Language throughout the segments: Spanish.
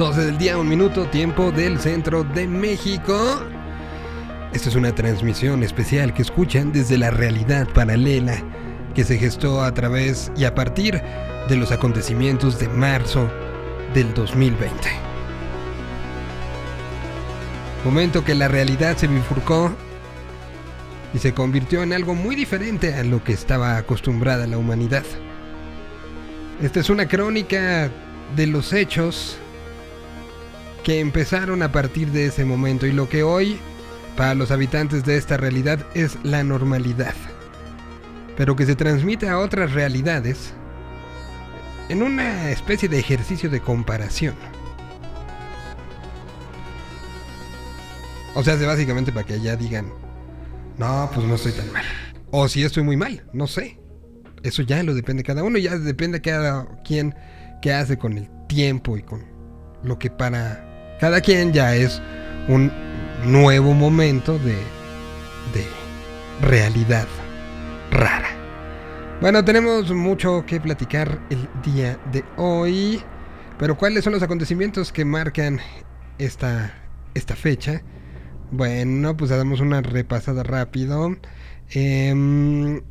12 del día, un minuto, tiempo del centro de México. Esta es una transmisión especial que escuchan desde la realidad paralela que se gestó a través y a partir de los acontecimientos de marzo del 2020. Momento que la realidad se bifurcó y se convirtió en algo muy diferente a lo que estaba acostumbrada la humanidad. Esta es una crónica de los hechos que empezaron a partir de ese momento y lo que hoy para los habitantes de esta realidad es la normalidad, pero que se transmite a otras realidades en una especie de ejercicio de comparación. O sea, es básicamente para que ya digan, no, pues no estoy tan mal. O si estoy muy mal, no sé. Eso ya lo depende de cada uno, ya depende de cada quien qué hace con el tiempo y con lo que para cada quien ya es un nuevo momento de, de realidad rara. Bueno, tenemos mucho que platicar el día de hoy, pero ¿cuáles son los acontecimientos que marcan esta, esta fecha? Bueno, pues damos una repasada rápido. Em,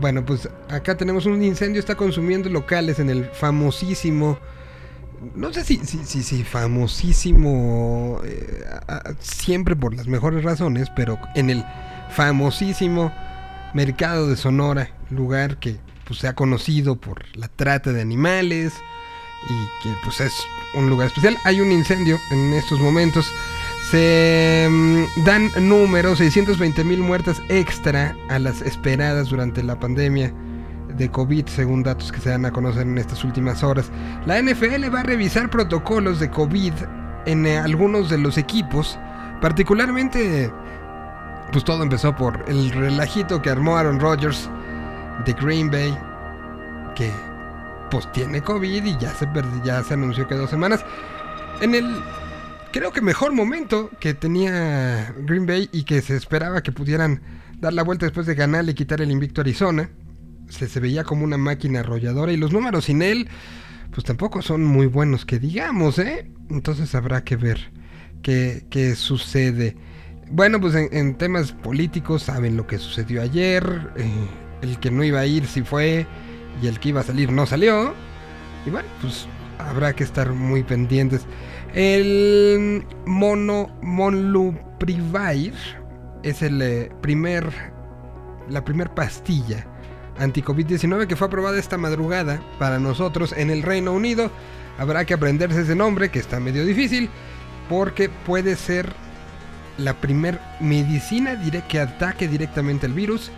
bueno, pues acá tenemos un incendio, está consumiendo locales en el famosísimo. No sé si, si, si, si famosísimo eh, siempre por las mejores razones, pero en el famosísimo mercado de Sonora, lugar que pues, se ha conocido por la trata de animales y que pues es un lugar especial. Hay un incendio en estos momentos. Se mm, dan números, 620 mil muertas extra a las esperadas durante la pandemia de COVID, según datos que se dan a conocer en estas últimas horas. La NFL va a revisar protocolos de COVID en eh, algunos de los equipos, particularmente, pues todo empezó por el relajito que armó Aaron Rodgers de Green Bay, que pues tiene COVID y ya se, ya se anunció que dos semanas. En el, creo que mejor momento que tenía Green Bay y que se esperaba que pudieran dar la vuelta después de ganar y quitar el invicto a Arizona. Se, se veía como una máquina arrolladora y los números sin él, pues tampoco son muy buenos que digamos, ¿eh? Entonces habrá que ver qué, qué sucede. Bueno, pues en, temas políticos saben lo que sucedió ayer. Eh, el que no iba a ir si fue y el que iba a salir no salió. Y bueno, pues habrá que estar muy pendientes. El mono Monluprivir es el eh, primer la primer pastilla anti-COVID-19 que fue aprobada esta madrugada para nosotros en el Reino Unido. Habrá que aprenderse ese nombre que está medio difícil porque puede ser la primer medicina que ataque directamente al virus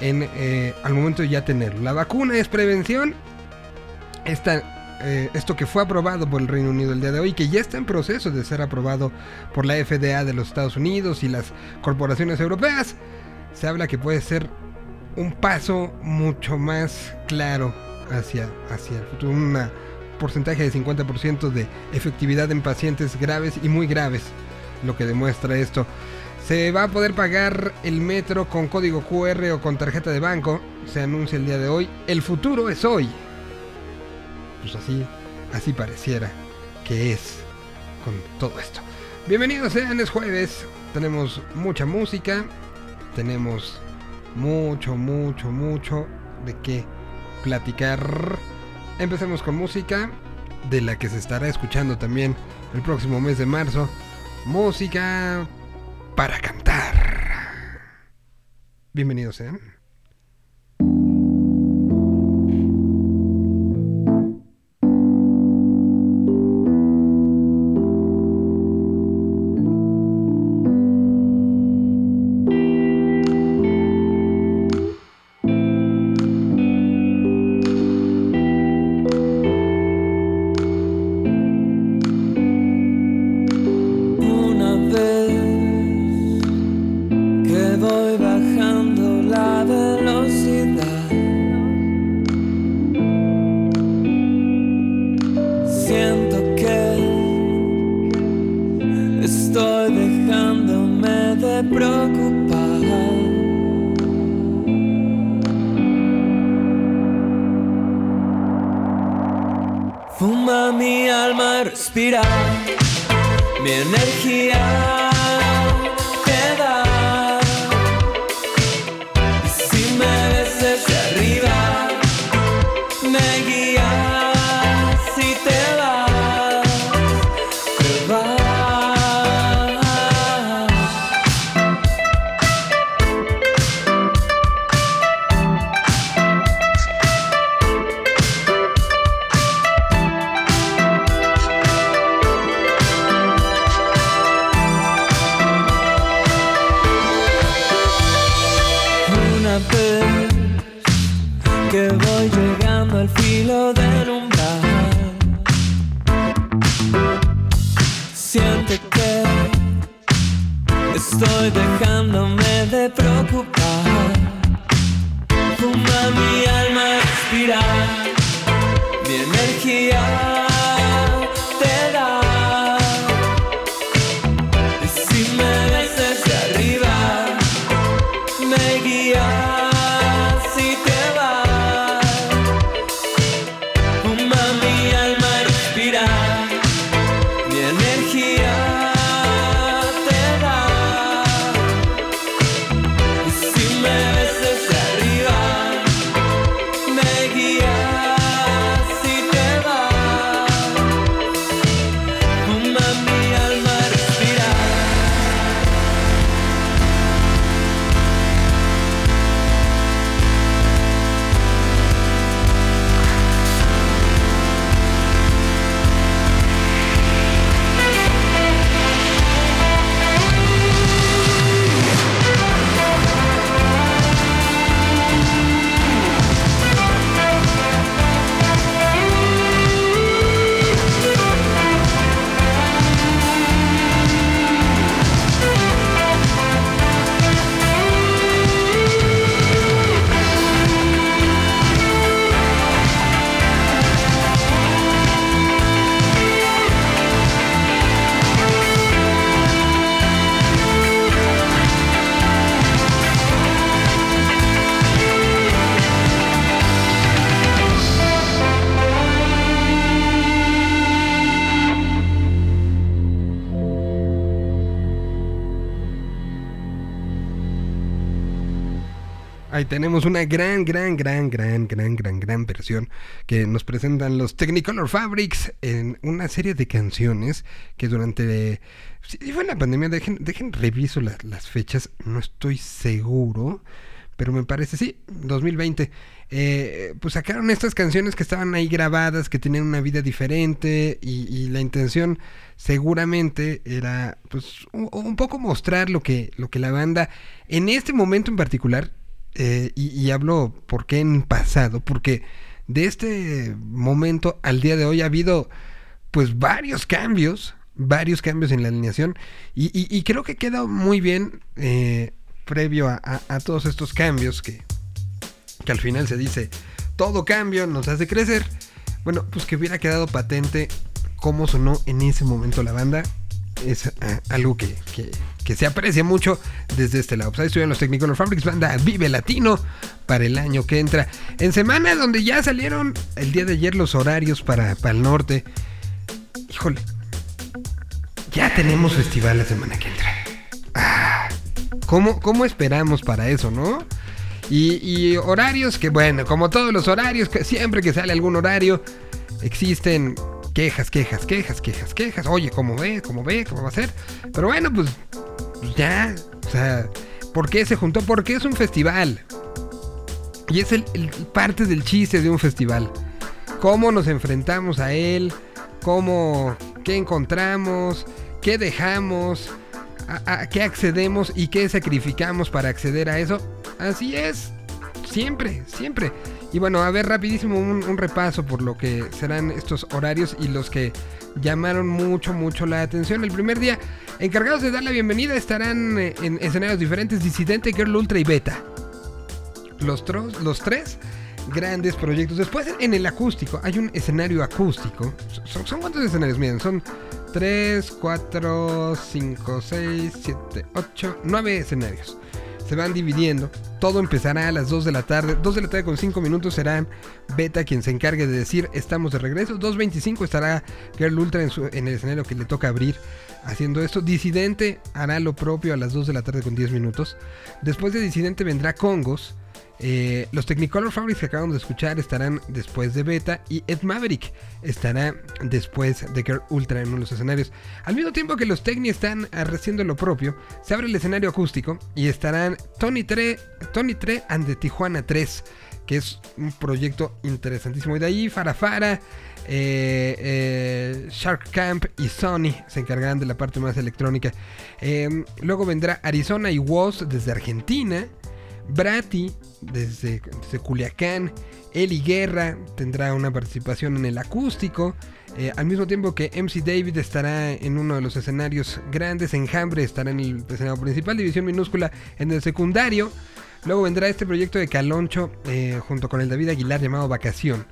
en, eh, al momento de ya tenerlo. La vacuna es prevención. Esta, eh, esto que fue aprobado por el Reino Unido el día de hoy, que ya está en proceso de ser aprobado por la FDA de los Estados Unidos y las corporaciones europeas, se habla que puede ser un paso mucho más claro hacia, hacia el futuro. Un porcentaje de 50% de efectividad en pacientes graves y muy graves, lo que demuestra esto. Se va a poder pagar el metro con código QR o con tarjeta de banco. Se anuncia el día de hoy. El futuro es hoy. Pues así, así pareciera que es con todo esto. Bienvenidos sean, es jueves. Tenemos mucha música. Tenemos mucho, mucho, mucho de qué platicar. Empecemos con música de la que se estará escuchando también el próximo mes de marzo. Música para cantar. Bienvenidos sean. Fuma una gran, gran, gran, gran, gran, gran, gran versión que nos presentan los Technicolor Fabrics en una serie de canciones que durante... Si fue en la pandemia, dejen, dejen reviso las fechas, no estoy seguro, pero me parece, sí, 2020. Eh, pues sacaron estas canciones que estaban ahí grabadas, que tenían una vida diferente y, y la intención seguramente era pues un, un, poco mostrar lo que, lo que la banda en este momento en particular eh, y, hablo por qué en pasado, porque de este momento al día de hoy ha habido pues varios cambios, varios cambios en la alineación y, creo que queda muy bien eh, previo a, todos estos cambios que, que al final se dice todo cambio nos hace crecer. Bueno, pues que hubiera quedado patente cómo sonó en ese momento la banda es eh, algo que, se aprecia mucho desde este lado. Pues ahí estuvieron los Technicolor Fabrics, banda Vive Latino para el año que entra. En semana donde ya salieron el día de ayer los horarios para, para el norte. Híjole, ya tenemos festival la semana que entra. Ah, ¿cómo, esperamos para eso, no? Y, y, horarios que, bueno, como todos los horarios, que siempre que sale algún horario, existen quejas, quejas, quejas, quejas, quejas. Oye, ¿cómo ve? ¿Cómo ve? ¿Cómo va a ser? Pero bueno, pues, ya. O sea, ¿por qué se juntó? Porque es un festival. Y es el, parte del chiste de un festival. Cómo nos enfrentamos a él, cómo, qué encontramos, qué dejamos, a qué accedemos y qué sacrificamos para acceder a eso. Así es, siempre, siempre. Y bueno, a ver rapidísimo un, repaso por lo que serán estos horarios y los que llamaron mucho, mucho la atención. El primer día, encargados de dar la bienvenida, estarán eh, en escenarios diferentes, Disidente, Girl Ultra y Beta. Los, los tres grandes proyectos. Después en el acústico, hay un escenario acústico. ¿Son, son cuántos escenarios? Miren, son 3, 4, 5, 6, 7, 8, 9 escenarios. Se van dividiendo todo empezará a las 2 de la tarde. 2 de la tarde con 5 minutos será Beta quien se encargue de decir estamos de regreso. 2.25 estará Girl Ultra en, su- en el escenario que le toca abrir haciendo esto. Disidente hará lo propio a las 2 de la tarde con 10 minutos. Después de Disidente vendrá Congos. Eh, los Technicolor Fabrics que acabamos de escuchar estarán después de Beta y Ed Maverick estará después de Girl Ultra en uno los escenarios. Al mismo tiempo que los Techni están haciendo lo propio, se abre el escenario acústico y estarán Tony Tre, Tony Tre and the Tijuana 3, que es un proyecto interesantísimo. Y de ahí Farafara, eh, eh, Shark Camp y Sony se encargarán de la parte más electrónica. Luego vendrá Arizona y Woz desde Argentina. Brati desde, Culiacán. Eli Guerra tendrá una participación en el acústico. eh, al mismo tiempo que MC David estará en uno de los escenarios grandes. Enjambre estará en el escenario principal. División minúscula en el secundario. Luego vendrá este proyecto de Caloncho eh, junto con el David Aguilar llamado Vacación.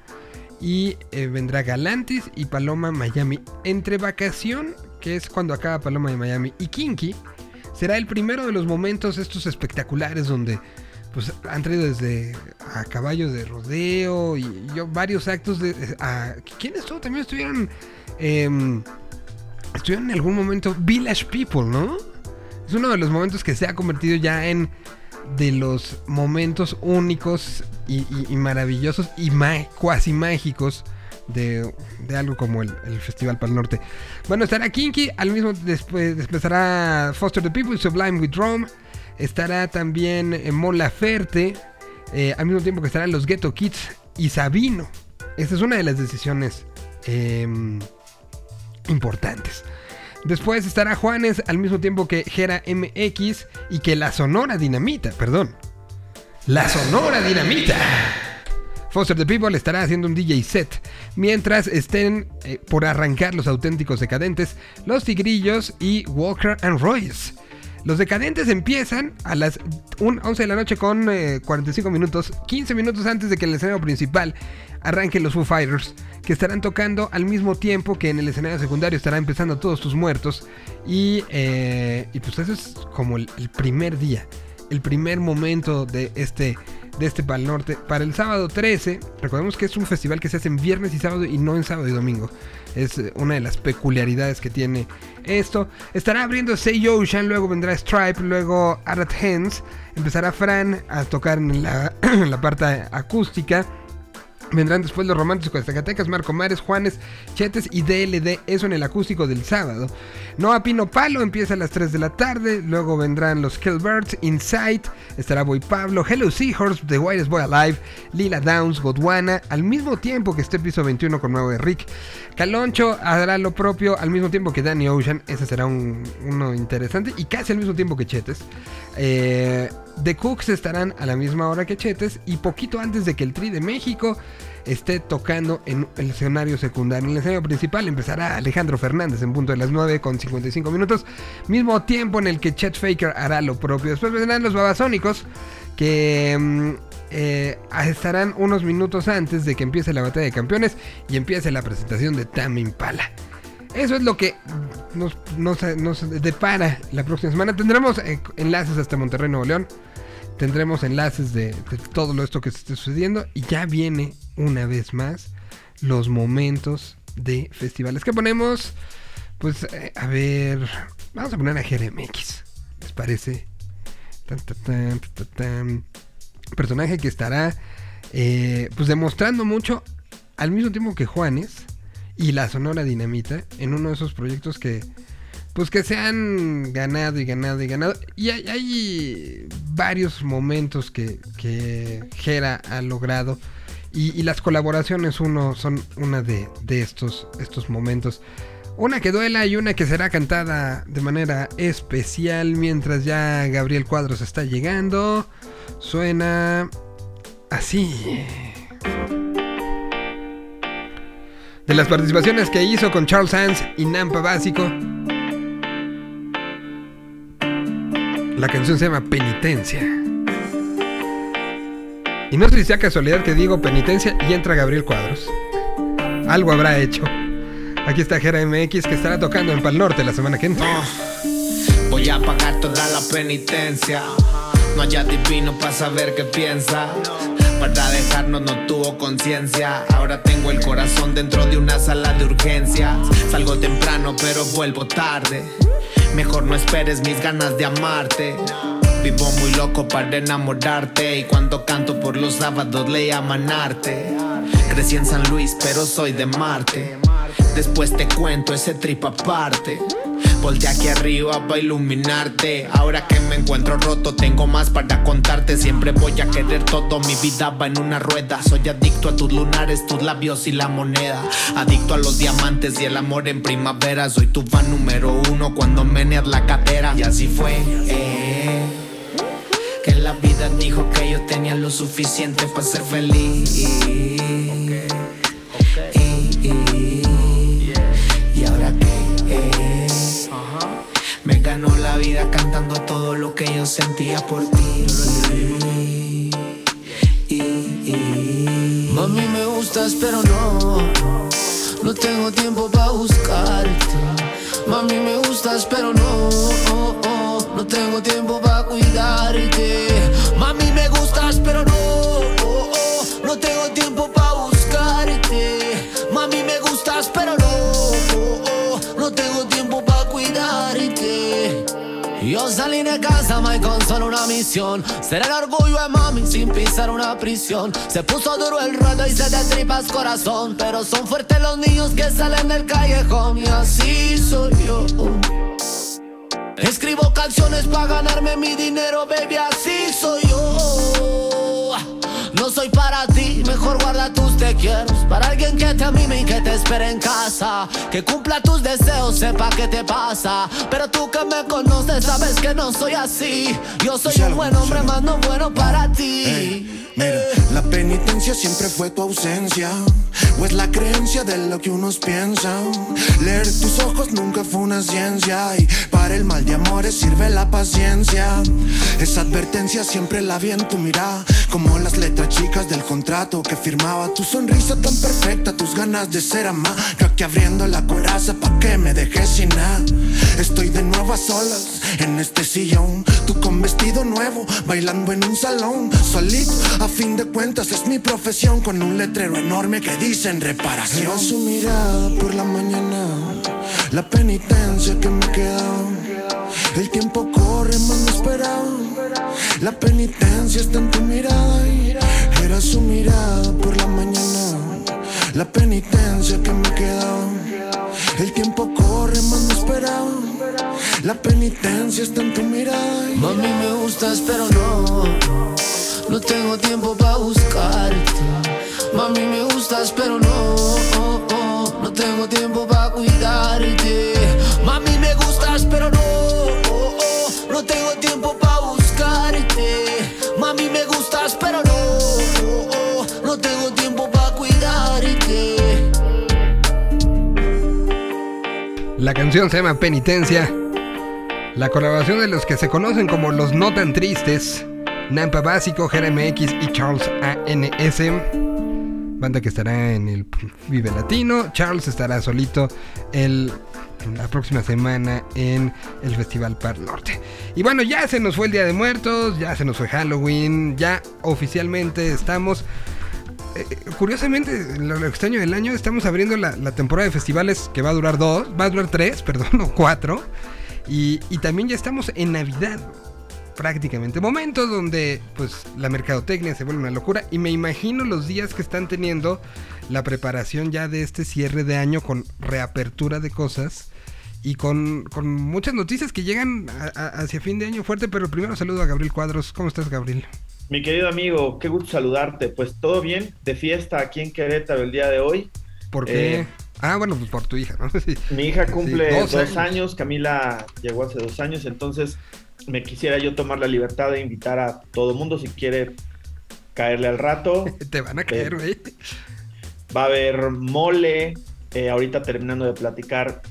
Y eh, vendrá Galantis y Paloma Miami. Entre Vacación, que es cuando acaba Paloma de Miami, y Kinky, será el primero de los momentos estos espectaculares donde pues han traído desde a caballo de rodeo y yo varios actos de a, quién estuvo también estuvieron em, estuvieron en algún momento Village People no es uno de los momentos que se ha convertido ya en de los momentos únicos y, y- y maravillosos y cuasi mágicos de, de algo como el, el Festival Pal Norte. Bueno, estará Kinky, al mismo después, estará Foster the People, Sublime with Rome, estará también eh, Mon Laferte, eh, al mismo tiempo que estarán los Ghetto Kids y Sabino. Esta es una de las decisiones em, importantes. Después estará Juanes al mismo tiempo que Gera MX y que la Sonora Dinamita, perdón. La Sonora Dinamita. Foster the People estará haciendo un DJ set mientras estén eh, por arrancar los auténticos decadentes, los Tigrillos y Walker and Royce. Los decadentes empiezan a las un- 11 de la noche con eh, 45 minutos, 15 minutos antes de que el escenario principal arranque los Foo Fighters, que estarán tocando al mismo tiempo que en el escenario secundario estará empezando Todos tus muertos. Y, eh, pues eso es como el, el primer día, el primer momento de este, de este Pal Norte. Para el sábado 13, recordemos que es un festival que se hace en viernes y sábado y no en sábado y domingo. Es eh, una de las peculiaridades que tiene esto. Estará abriendo Say Ocean, luego vendrá Stripe, luego Arat Hens. Empezará Fran a tocar la, en la parte acústica. Vendrán después los románticos de Zacatecas, Marco Mares, Juanes, Chetes y DLD, eso en el acústico del sábado. Noa Pino Palo empieza a las 3 de la tarde, luego vendrán los Killbirds, Inside, estará Boy Pablo, Hello Seahorse, The Whitest Boy Alive, Lila Downs, Godwana, al mismo tiempo que esté piso 21 con nuevo de Rick. Caloncho hará lo propio al mismo tiempo que Danny Ocean, ese será un, uno interesante, y casi al mismo tiempo que Chetes. Eh, The Cooks estarán a la misma hora que Chetes y poquito antes de que el Tri de México esté tocando en el escenario secundario. En el escenario principal empezará Alejandro Fernández en punto de las 9 con 55 minutos, mismo tiempo en el que Chet Faker hará lo propio. Después vendrán los Babasónicos que mm, eh, estarán unos minutos antes de que empiece la batalla de campeones y empiece la presentación de Tame Impala. Eso es lo que nos, nos- nos depara la próxima semana. Tendremos eh, enlaces hasta Monterrey, Nuevo León. Tendremos enlaces de, todo lo esto que se esté sucediendo. Y ya viene una vez más los momentos de festivales. ¿Qué ponemos? Pues eh, a ver. Vamos a poner a GRMX. ¿Les parece? Tan, tan, tan. Personaje que estará eh, pues demostrando mucho al mismo tiempo que Juanes y la Sonora Dinamita en uno de esos proyectos que pues que se han ganado y ganado y ganado. Y hay, varios momentos que, que Jera ha logrado. Y, y las colaboraciones uno son una de, de estos, estos momentos. Una que duela y una que será cantada de manera especial mientras ya Gabriel Cuadros está llegando. Suena así. De las participaciones que hizo con Charles Sands y Nampa Básico. La canción se llama Penitencia. Y no sé si sea casualidad que digo penitencia y entra Gabriel Cuadros. Algo habrá hecho. Aquí está Jera MX que estará tocando en Pal Norte la semana que entra. Voy a pagar toda la penitencia. No haya divino para saber qué piensa. Para dejarnos no tuvo conciencia. Ahora tengo el corazón dentro de una sala de urgencias. Salgo temprano, pero vuelvo tarde. Mejor no esperes mis ganas de amarte. Vivo muy loco para enamorarte. Y cuando canto por los sábados le llaman arte. Crecí en San Luis, pero soy de Marte. Después te cuento ese trip aparte. Voltea aquí arriba para iluminarte. Ahora que me encuentro roto, tengo más para contarte. Siempre voy a querer todo. Mi vida va en una rueda. Soy adicto a tus lunares, tus labios y la moneda. Adicto a los diamantes y el amor en primavera. Soy tu fan número uno cuando meneas la cadera. Y así fue. Eh, que la vida dijo que yo tenía lo suficiente para ser feliz. Yo sentía por ti. Mami, me gustas, pero no. No tengo tiempo para buscarte. Mami, me gustas, pero no. No tengo tiempo para cuidarte. Mami, me gustas, pero no. Tengo tiempo para buscarte. Mami, me gustas, pero no. No tengo tiempo. Yo salí de casa, my con solo una misión. Ser el orgullo de mami sin pisar una prisión. Se puso duro el ruedo y se te tripas corazón. Pero son fuertes los niños que salen del callejón. Y así soy yo. Escribo canciones para ganarme mi dinero, baby, así soy yo. Soy para ti, mejor guarda tus te quiero. Para alguien que te amime y que te espere en casa. Que cumpla tus deseos, sepa qué te pasa. Pero tú que me conoces, sabes que no soy así. Yo soy un buen hombre, más no bueno para ti. Mira, la penitencia siempre fue tu ausencia. O es la creencia de lo que unos piensan. Leer tus ojos nunca fue una ciencia. Y para el mal de amores sirve la paciencia. Esa advertencia siempre la vi en tu mirada. Como las letras chicas del contrato que firmaba. Tu sonrisa tan perfecta, tus ganas de ser amada. Yo aquí abriendo la coraza pa' que me dejes sin nada. Estoy de nuevo a solas en este sillón. Tú con vestido nuevo, bailando en un salón. Solito, a fin de cuentas, es mi profesión. Con un letrero enorme que dicen reparación. Era su mirada por la mañana, la penitencia que me quedaba. El tiempo corre, más no esperaba. La penitencia está en tu mirada. Mirada por la mañana, la penitencia que me quedaba. El tiempo corre, más no esperaba. La penitencia está en tu mirada. Mami, me gustas, pero no. No tengo tiempo para buscarte. Mami, me gustas, pero no. No tengo tiempo para cuidarte. Mami, me gustas, pero. No La canción se llama Penitencia. La colaboración de los que se conocen como los no tan tristes, Nampa Básico, GRMX y Charles ANS. Banda que estará en el Vive Latino. Charles estará solito el, la próxima semana en el Festival Par Norte. Y bueno, ya se nos fue el Día de Muertos, ya se nos fue Halloween, ya oficialmente estamos eh, curiosamente, lo, extraño del año, estamos abriendo la, temporada de festivales que va a durar dos, va a durar tres, perdón, o cuatro. Y, también ya estamos en Navidad, prácticamente. Momentos donde pues la mercadotecnia se vuelve una locura. Y me imagino los días que están teniendo la preparación ya de este cierre de año con reapertura de cosas. Y con, con muchas noticias que llegan hacia fin de año fuerte. Pero primero saludo a Gabriel Cuadros. ¿Cómo estás, Gabriel? Mi querido amigo, qué gusto saludarte. Pues todo bien, de fiesta aquí en Querétaro el día de hoy. ¿Por qué? Eh, ah, bueno, pues por tu hija, ¿no? Sí. Mi hija cumple dos dos, años. años. Camila llegó hace dos años, entonces me quisiera yo tomar la libertad de invitar a todo mundo si quiere caerle al rato. Te van a caer, güey. Va a haber mole, eh, ahorita terminando de platicar.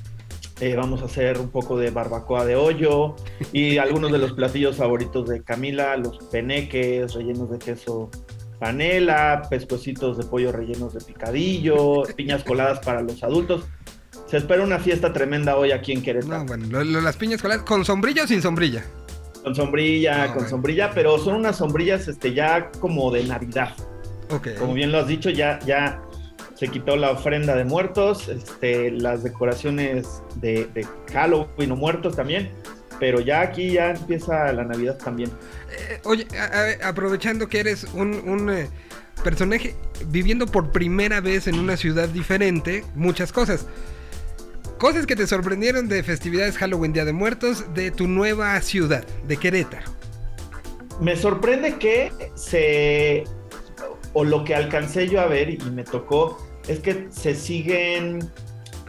Eh, vamos a hacer un poco de barbacoa de hoyo y algunos de los platillos favoritos de Camila, los peneques rellenos de queso panela, pescuecitos de pollo rellenos de picadillo, piñas coladas para los adultos. Se espera una fiesta tremenda hoy aquí en Querétaro. No, bueno, lo- lo- las piñas coladas con sombrilla o sin sombrilla. Con sombrilla, Ah, con bueno. sombrilla, pero son unas sombrillas este, ya como de Navidad. Ok. Como bien lo has dicho, ya, ya se quitó la ofrenda de muertos, este, las decoraciones de, de Halloween o muertos también, pero ya aquí ya empieza la Navidad también. Eh, oye, a- a- aprovechando que eres un, un, eh, personaje viviendo por primera vez en una ciudad diferente, muchas cosas. Cosas que te sorprendieron de festividades Halloween, Día de Muertos, de tu nueva ciudad, de Querétaro. Me sorprende que se, o lo que alcancé yo a ver y me tocó, es que se siguen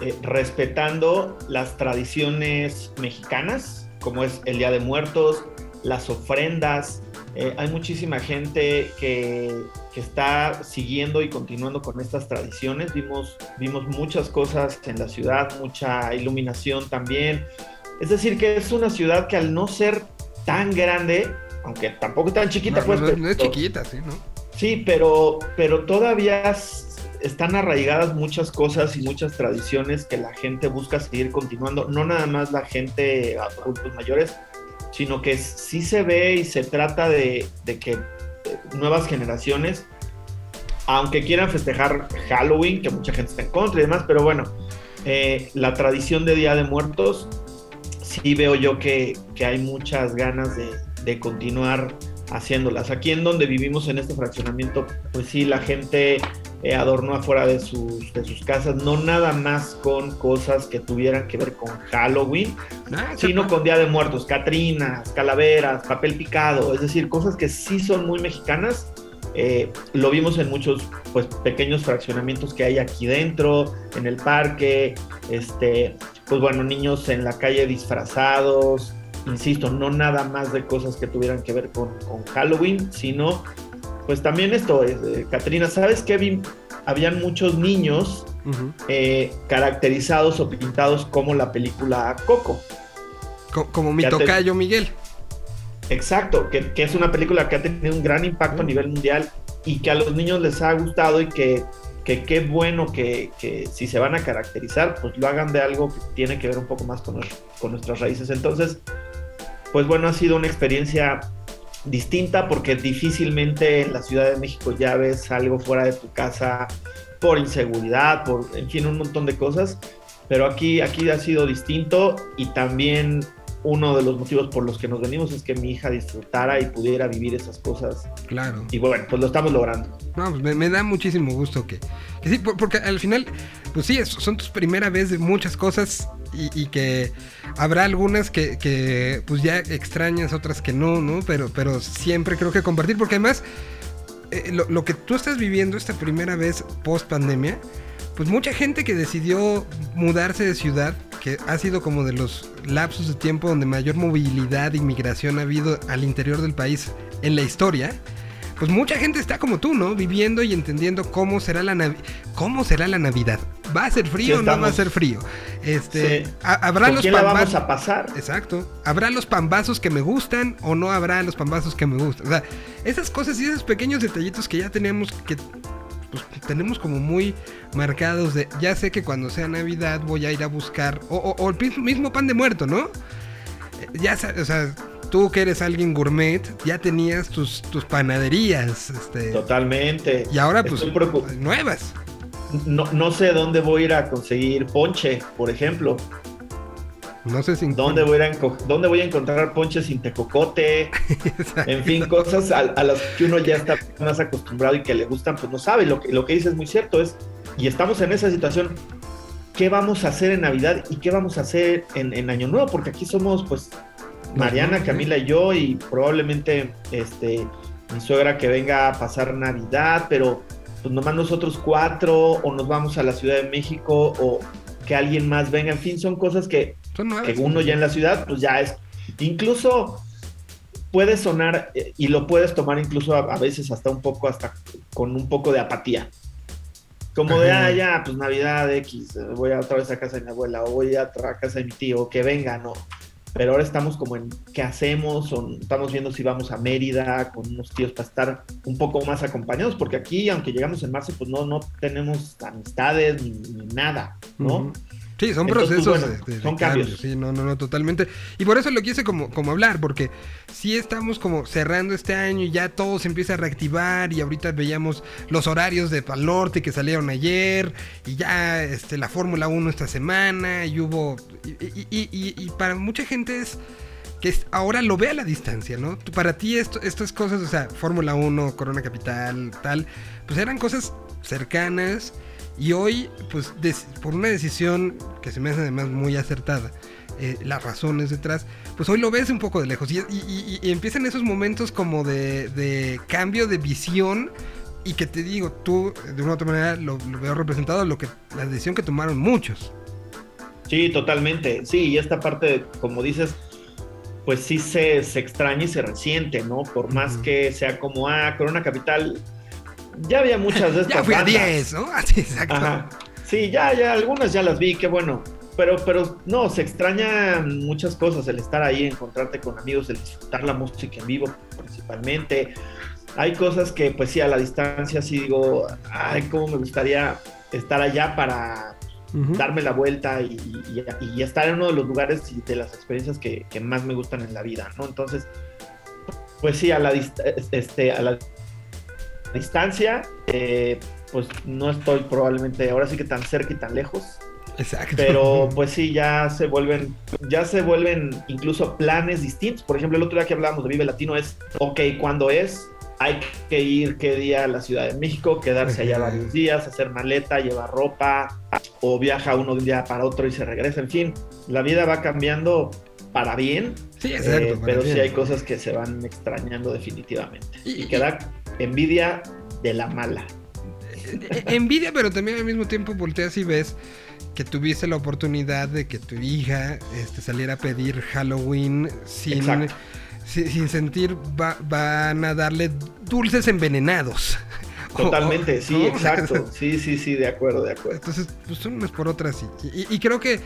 eh, respetando las tradiciones mexicanas, como es el Día de Muertos, las ofrendas. Eh, hay muchísima gente que, que está siguiendo y continuando con estas tradiciones. Vimos, vimos muchas cosas en la ciudad, mucha iluminación también. Es decir, que es una ciudad que al no ser tan grande, aunque tampoco tan chiquita, No, pues. no- no es chiquita, sí, ¿no? Sí, pero, pero todavía están arraigadas muchas cosas y muchas tradiciones que la gente busca seguir continuando. No nada más la gente adultos mayores, sino que sí se ve y se trata de, de que eh, nuevas generaciones, aunque quieran festejar Halloween, que mucha gente está en contra y demás, pero bueno, eh, la tradición de Día de Muertos, sí veo yo que, que hay muchas ganas de, de continuar haciéndolas. Aquí en donde vivimos en este fraccionamiento, pues sí, la gente eh, adornó afuera de sus, de sus casas, no nada más con cosas que tuvieran que ver con Halloween, Ah, sino con Día de Muertos, Catrinas, calaveras, papel picado, es decir, cosas que sí son muy mexicanas. Eh, lo vimos en muchos pues, pequeños fraccionamientos que hay aquí dentro, en el parque, este, pues bueno, niños en la calle disfrazados, insisto, no nada más de cosas que tuvieran que ver con, con Halloween, sino pues también esto, es, eh, ¿sabes qué? Vi- Habían muchos niños eh, caracterizados o pintados como la película Coco. Co- como mi tocayo Miguel. Exacto, que, que es una película que ha tenido un gran impacto a nivel mundial y que a los niños les ha gustado y que que qué bueno que, que si se van a caracterizar, pues lo hagan de algo que tiene que ver un poco más con, con nuestras raíces. Entonces, pues bueno, ha sido una experiencia distinta porque difícilmente en la Ciudad de México ya ves algo fuera de tu casa por inseguridad, por, en fin, un montón de cosas. Pero aquí, aquí ha sido distinto y también uno de los motivos por los que nos venimos es que mi hija disfrutara y pudiera vivir esas cosas. Claro. Y bueno, pues lo estamos logrando. No, pues me, me da muchísimo gusto que, que sí, por- porque al final, pues sí, son tus primera vez de muchas cosas y, y que habrá algunas que, que, pues ya extrañas, otras que no, ¿no? Pero, pero siempre creo que compartir, porque además eh, lo, lo que tú estás viviendo esta primera vez post pandemia, pues mucha gente que decidió mudarse de ciudad, que ha sido como de los lapsos de tiempo donde mayor movilidad e inmigración ha habido al interior del país en la historia, pues mucha gente está como tú, ¿no? Viviendo y entendiendo cómo será la Navi- cómo será la Navidad. ¿Va a ser frío o no va a ser frío? Este, Sí. ha- habrá ¿Con los la vamos pambazos. a pasar? Exacto. ¿Habrá los pambazos que me gustan o no habrá los pambazos que me gustan? O sea, esas cosas y esos pequeños detallitos que ya tenemos que pues, tenemos como muy marcados de ya sé que cuando sea Navidad voy a ir a buscar o, o- o el mismo- pan de muerto, ¿no? Eh, Ya o sea, tú que eres alguien gourmet, ya tenías tus, tus panaderías, este, Totalmente. y ahora pues nuevas. No, no sé dónde voy a ir a conseguir ponche, por ejemplo. No sé si ¿Dónde voy a, dónde voy a encontrar ponche sin tecocote? En fin, cosas a, a las que uno ya está más acostumbrado y que le gustan, pues no sabe. Lo que, lo que dice es muy cierto. Es, y estamos en esa situación. ¿Qué vamos a hacer en Navidad y qué vamos a hacer en, en Año Nuevo? Porque aquí somos, pues, Mariana, Ujú. Camila y yo, y probablemente este, mi suegra que venga a pasar Navidad, pero pues nomás nosotros cuatro, o nos vamos a la Ciudad de México, o que alguien más venga. En fin, son cosas que Son nuevas. que uno ya en la ciudad, pues ya es. Incluso puede sonar eh, y lo puedes tomar incluso a, a veces hasta un poco, hasta con un poco de apatía. Como de, Ajá. ah, ya, pues Navidad X, eh, voy a otra vez a casa de mi abuela, o voy a otra casa de mi tío, que venga, no. Pero ahora estamos como en qué hacemos, o estamos viendo si vamos a Mérida con unos tíos para estar un poco más acompañados, porque aquí, aunque llegamos en marzo, pues no, no tenemos amistades ni, nada, ¿no? Sí, son Entonces, procesos bueno, de, de- de son cambio, cambios. Sí, no, no, no, totalmente. Y por eso lo quise como, como hablar, porque sí estamos como cerrando este año y ya todo se empieza a reactivar y ahorita veíamos los horarios de Pal Norte que salieron ayer y ya este, la Fórmula 1 esta semana y hubo... Y, y- y- y- y para mucha gente es que es- ahora lo ve a la distancia, ¿no? Para ti esto, estas cosas, o sea, Fórmula 1, Corona Capital, tal, pues eran cosas cercanas y hoy, pues por una decisión que se me hace además muy acertada, eh, las razones detrás, pues hoy lo ves un poco de lejos y, y- y- y empiezan esos momentos como de, de cambio de visión y que te digo, tú de una u otra manera lo, lo veo representado lo que la decisión que tomaron muchos. Sí, totalmente. Sí, y esta parte, como dices, pues sí se, se extraña y se resiente, ¿no? Por más que sea como, ah, Corona Capital, ya había muchas de estas Ya fui a bandas. 10, ¿no? Así, exacto. Ajá. Sí, ya, ya, algunas ya las vi, qué bueno. Pero, pero no, se extrañan muchas cosas, el estar ahí, encontrarte con amigos, el disfrutar la música en vivo principalmente. Hay cosas que, pues sí, a la distancia sí digo, ay, cómo me gustaría estar allá para Ujú. darme la vuelta y, y- y estar en uno de los lugares y de las experiencias que, que más me gustan en la vida, ¿no? Entonces, pues sí, a la, este, a la distancia, eh, pues no estoy probablemente ahora sí que tan cerca y tan lejos, Exacto. pero pues sí, ya se vuelven, ya se vuelven incluso planes distintos. Por ejemplo, el otro día que hablábamos de Vive Latino es, ok, ¿cuándo es? Hay que ir qué día a la Ciudad de México, quedarse allá varios días, hacer maleta, llevar ropa, o viaja uno de un día para otro y se regresa. En fin, la vida va cambiando para bien, Sí, exacto. eh, pero bien. sí hay cosas que se van extrañando definitivamente. Y- Y que da envidia de la mala. Eh, envidia, pero también al mismo tiempo volteas y ves que tuviste la oportunidad de que tu hija este, saliera a pedir Halloween sin, sin sentir va- van a darle dulces envenenados. Totalmente, o- sí, ¿no? exacto. Sí, sí, sí, de acuerdo, de acuerdo. Entonces, pues unas por otras. Y, y- y creo que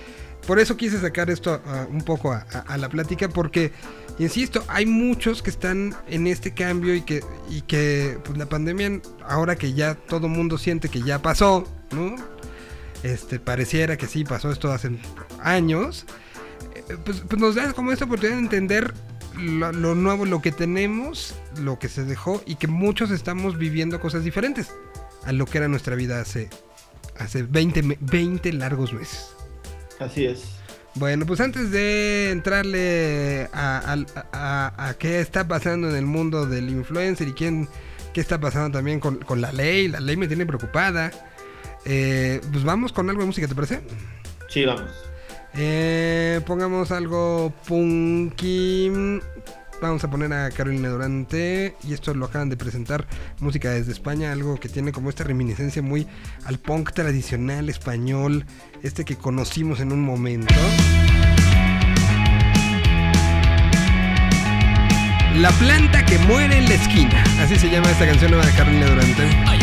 por eso quise sacar esto un poco a, a- a la plática, porque, insisto, hay muchos que están en este cambio y que, y que pues, la pandemia, ahora que ya todo mundo siente que ya pasó, ¿no? Este, pareciera que sí, pasó esto hace años. eh, Pues, pues nos da como esta oportunidad de entender lo, lo nuevo, lo que tenemos, lo que se dejó y que muchos estamos viviendo cosas diferentes a lo que era nuestra vida hace, hace 20, me- 20 largos meses. Así es. Bueno, pues antes de entrarle a, a- a qué está pasando en el mundo del influencer y quién, qué está pasando también con, con la ley, la ley me tiene preocupada. eh, pues vamos con algo de música, ¿te parece? Sí, vamos. Eh, pongamos algo punky. Vamos a poner a Carolina Durante. Y esto lo acaban de presentar. Música desde España. Algo que tiene como esta reminiscencia muy al punk tradicional español. Este que conocimos en un momento. La planta que muere en la esquina. Así se llama esta canción de Carolina Durante.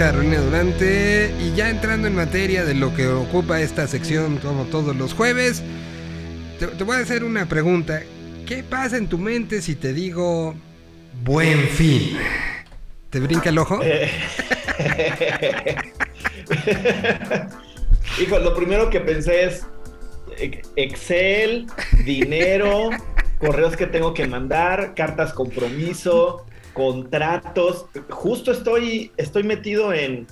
Carolina Durante. Y ya entrando en materia de lo que ocupa esta sección como todos los jueves, te, te voy a hacer una pregunta. ¿Qué pasa en tu mente si te digo buen fin? ¿Te brinca el ojo? Eh, Hijo, lo primero que pensé es eh, Excel, dinero, correos que tengo que mandar, cartas compromiso, contratos. Justo estoy, estoy metido en,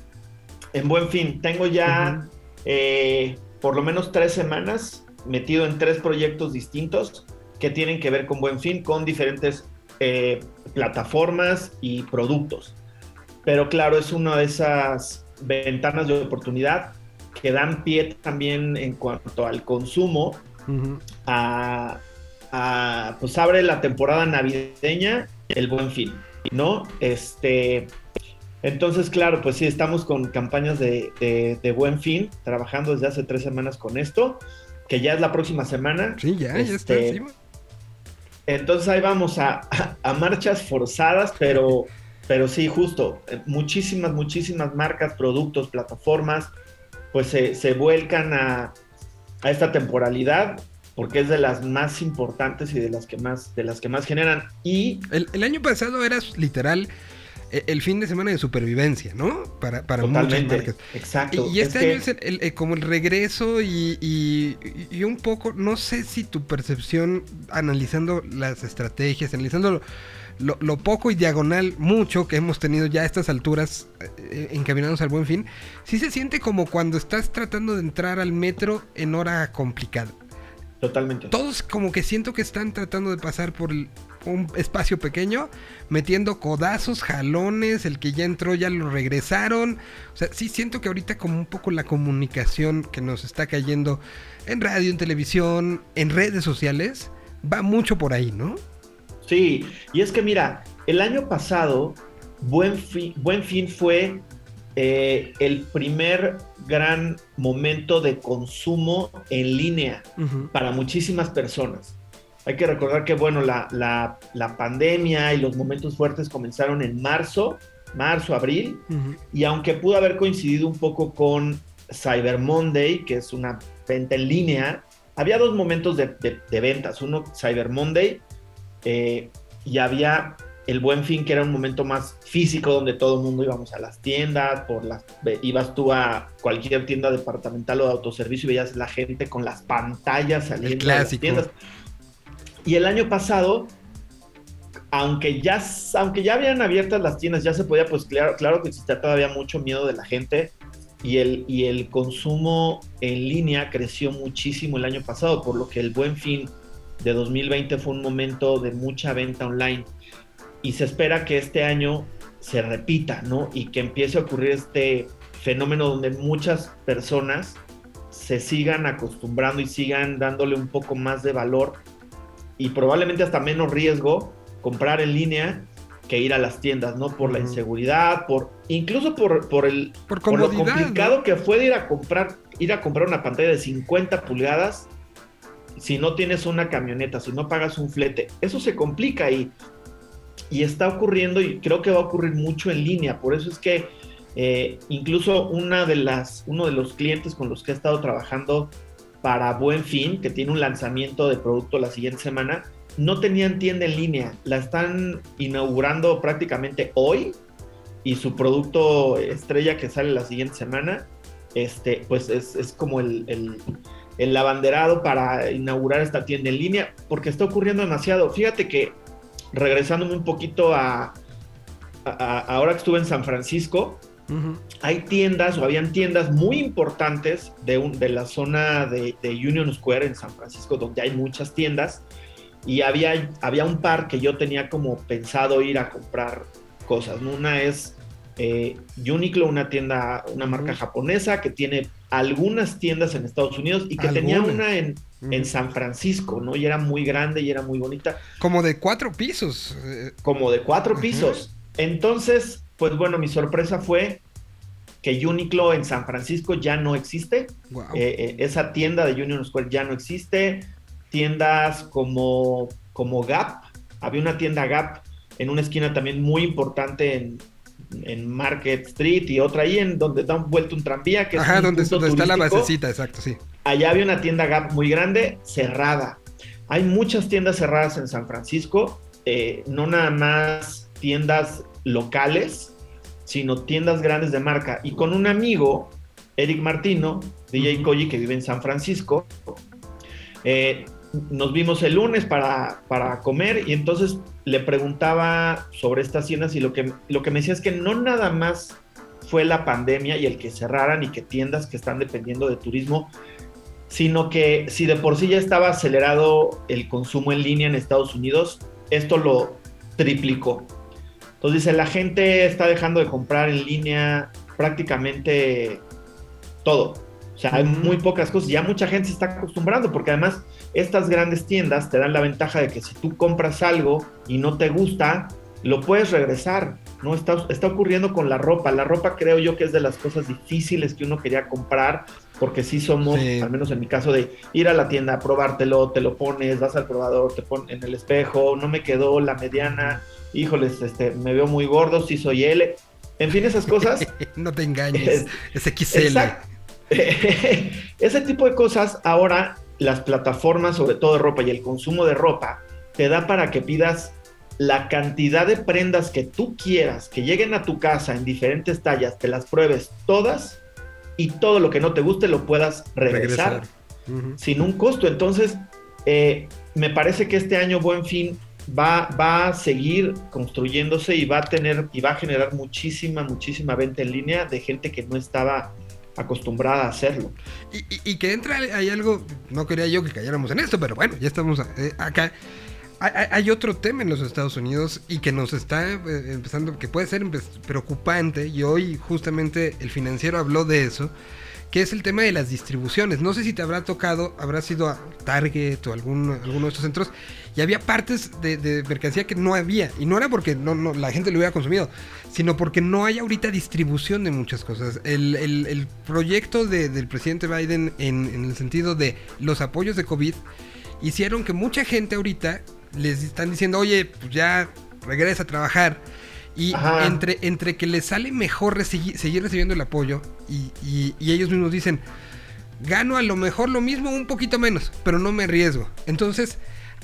en buen fin. Tengo ya eh, por lo menos tres semanas metido en tres proyectos distintos que tienen que ver con buen fin, con diferentes eh, plataformas y productos. Pero claro, es una de esas ventanas de oportunidad que dan pie también en cuanto al consumo a, pues abre la temporada navideña el buen fin, ¿no? Este, entonces, claro, pues sí, estamos con campañas de, de- de buen fin, trabajando desde hace tres semanas con esto, que ya es la próxima semana. Sí, ya, ya está Este, encima. Entonces ahí vamos a, a- a marchas forzadas, pero, pero sí, justo, muchísimas, muchísimas marcas, productos, plataformas, pues se, se vuelcan a, a esta temporalidad porque es de las más importantes y de las que más, de las que más generan. Y El, el año pasado era literal eh, el fin de semana de supervivencia, ¿no? Para, para muchas totalmente, marcas. exacto. Y, este Es año que- es el- el- como el regreso y, y- y un poco, no sé si tu percepción analizando las estrategias, analizando lo, lo- lo poco y diagonal mucho que hemos tenido ya a estas alturas eh, encaminados al buen fin, sí se siente como cuando estás tratando de entrar al metro en hora complicada. Totalmente. Todos como que siento que están tratando de pasar por un espacio pequeño, metiendo codazos, jalones, el que ya entró ya lo regresaron. O sea, sí siento que ahorita como un poco la comunicación que nos está cayendo en radio, en televisión, en redes sociales, va mucho por ahí, ¿no? Sí, y es que mira, el año pasado, Buen Fin, Buen fin fue eh, el primer gran momento de consumo en línea para muchísimas personas. Hay que recordar que, bueno, la, la- la pandemia y los momentos fuertes comenzaron en marzo, marzo, abril, y aunque pudo haber coincidido un poco con Cyber Monday, que es una venta en línea, había dos momentos de, de- de ventas. Uno, Cyber Monday, eh, y había el Buen Fin, que era un momento más físico, donde todo el mundo íbamos a las tiendas, por las, ibas tú a cualquier tienda departamental o de autoservicio y veías la gente con las pantallas saliendo de las tiendas. Y el año pasado, aunque ya, aunque ya habían abiertas las tiendas, ya se podía, pues claro, claro que existía todavía mucho miedo de la gente y el, y el consumo en línea creció muchísimo el año pasado, por lo que el buen fin de 2020 fue un momento de mucha venta online y se espera que este año se repita, ¿no? Y que empiece a ocurrir este fenómeno donde muchas personas se sigan acostumbrando y sigan dándole un poco más de valor y probablemente hasta menos riesgo comprar en línea que ir a las tiendas, ¿no? Por la inseguridad, por incluso por, por el Por por lo complicado ¿no? que fue de ir a comprar ir a comprar una pantalla de 50 pulgadas si no tienes una camioneta, si no pagas un flete. Eso se complica y, y está ocurriendo y creo que va a ocurrir mucho en línea. Por eso es que eh, incluso una de las, uno de los clientes con los que he estado trabajando para Buen Fin, que tiene un lanzamiento de producto la siguiente semana, no tenían tienda en línea. La están inaugurando prácticamente hoy y su producto estrella que sale la siguiente semana, este, pues es, es como el, el, el abanderado para inaugurar esta tienda en línea, porque está ocurriendo demasiado. Fíjate que regresándome un poquito a, a- a- ahora que estuve en San Francisco, hay tiendas o habían tiendas muy importantes de, un- de la zona de, de Union Square en San Francisco, donde hay muchas tiendas, y había, había un par que yo tenía como pensado ir a comprar cosas. Una es eh, Uniqlo, una tienda, una marca japonesa que tiene algunas tiendas en Estados Unidos y que tenía una en, en. San Francisco, ¿no? Y era muy grande y era muy bonita Como de cuatro pisos. eh, como de cuatro Ajá. pisos. Entonces, pues bueno, mi sorpresa fue que Uniqlo en San Francisco ya no existe. wow. Eh, eh, esa tienda de Union Square ya no existe. Tiendas como, como Gap. Había una tienda Gap en una esquina también muy importante en, en Market Street y otra ahí en donde da vuelto un tranvía, que es Ajá, un donde, donde está la basecita, exacto, sí. Allá había una tienda Gap muy grande, cerrada. Hay muchas tiendas cerradas en San Francisco, eh, no nada más tiendas locales, sino tiendas grandes de marca. Y con un amigo, Eric Martino, DJ. Koji, que vive en San Francisco, eh, nos vimos el lunes para, para comer y entonces le preguntaba sobre estas tiendas y lo que, lo que me decía es que no nada más fue la pandemia y el que cerraran y que tiendas que están dependiendo de turismo, sino que si de por sí ya estaba acelerado el consumo en línea en Estados Unidos, esto lo triplicó. Entonces dice, la gente está dejando de comprar en línea prácticamente todo. O sea, hay muy pocas cosas. Ya mucha gente se está acostumbrando porque además estas grandes tiendas te dan la ventaja de que si tú compras algo y no te gusta, lo puedes regresar. No está, está ocurriendo con la ropa. La ropa creo yo que es de las cosas difíciles que uno quería comprar porque sí somos, Sí. al menos en mi caso, de ir a la tienda, probártelo, te lo pones, vas al probador, te pones en el espejo, no me quedó la mediana, híjoles, este, me veo muy gordo, sí soy L. En fin, esas cosas no te engañes. Es XL. Ese tipo de cosas ahora las plataformas, sobre todo de ropa y el consumo de ropa, te da para que pidas la cantidad de prendas que tú quieras, que lleguen a tu casa en diferentes tallas, te las pruebes todas y todo lo que no te guste lo puedas regresar, sin un costo. Entonces, eh, me parece que este año Buen Fin va, va a seguir construyéndose y va a tener y va a generar muchísima, muchísima venta en línea de gente que no estaba acostumbrada a hacerlo. Y, y- que entra, hay algo, no quería yo que cayéramos en esto, pero bueno, ya estamos eh, acá. Hay, hay- otro tema en los Estados Unidos y que nos está eh, empezando, que puede ser empe- preocupante, y hoy justamente el financiero habló de eso, que es el tema de las distribuciones. No sé si te habrá tocado, habrá sido a Target o algún, alguno de estos centros, y había partes de, de mercancía que no había, y no era porque no, no, la gente lo hubiera consumido, sino porque no hay ahorita distribución de muchas cosas. El, el- el proyecto de- del presidente Biden en, en el sentido de los apoyos de COVID hicieron que mucha gente ahorita les están diciendo, oye, pues ya regresa a trabajar. Y Ajá. entre, entre que les sale mejor seguir recibiendo el apoyo y, y- y ellos mismos dicen, gano a lo mejor lo mismo, un poquito menos, pero no me arriesgo. Entonces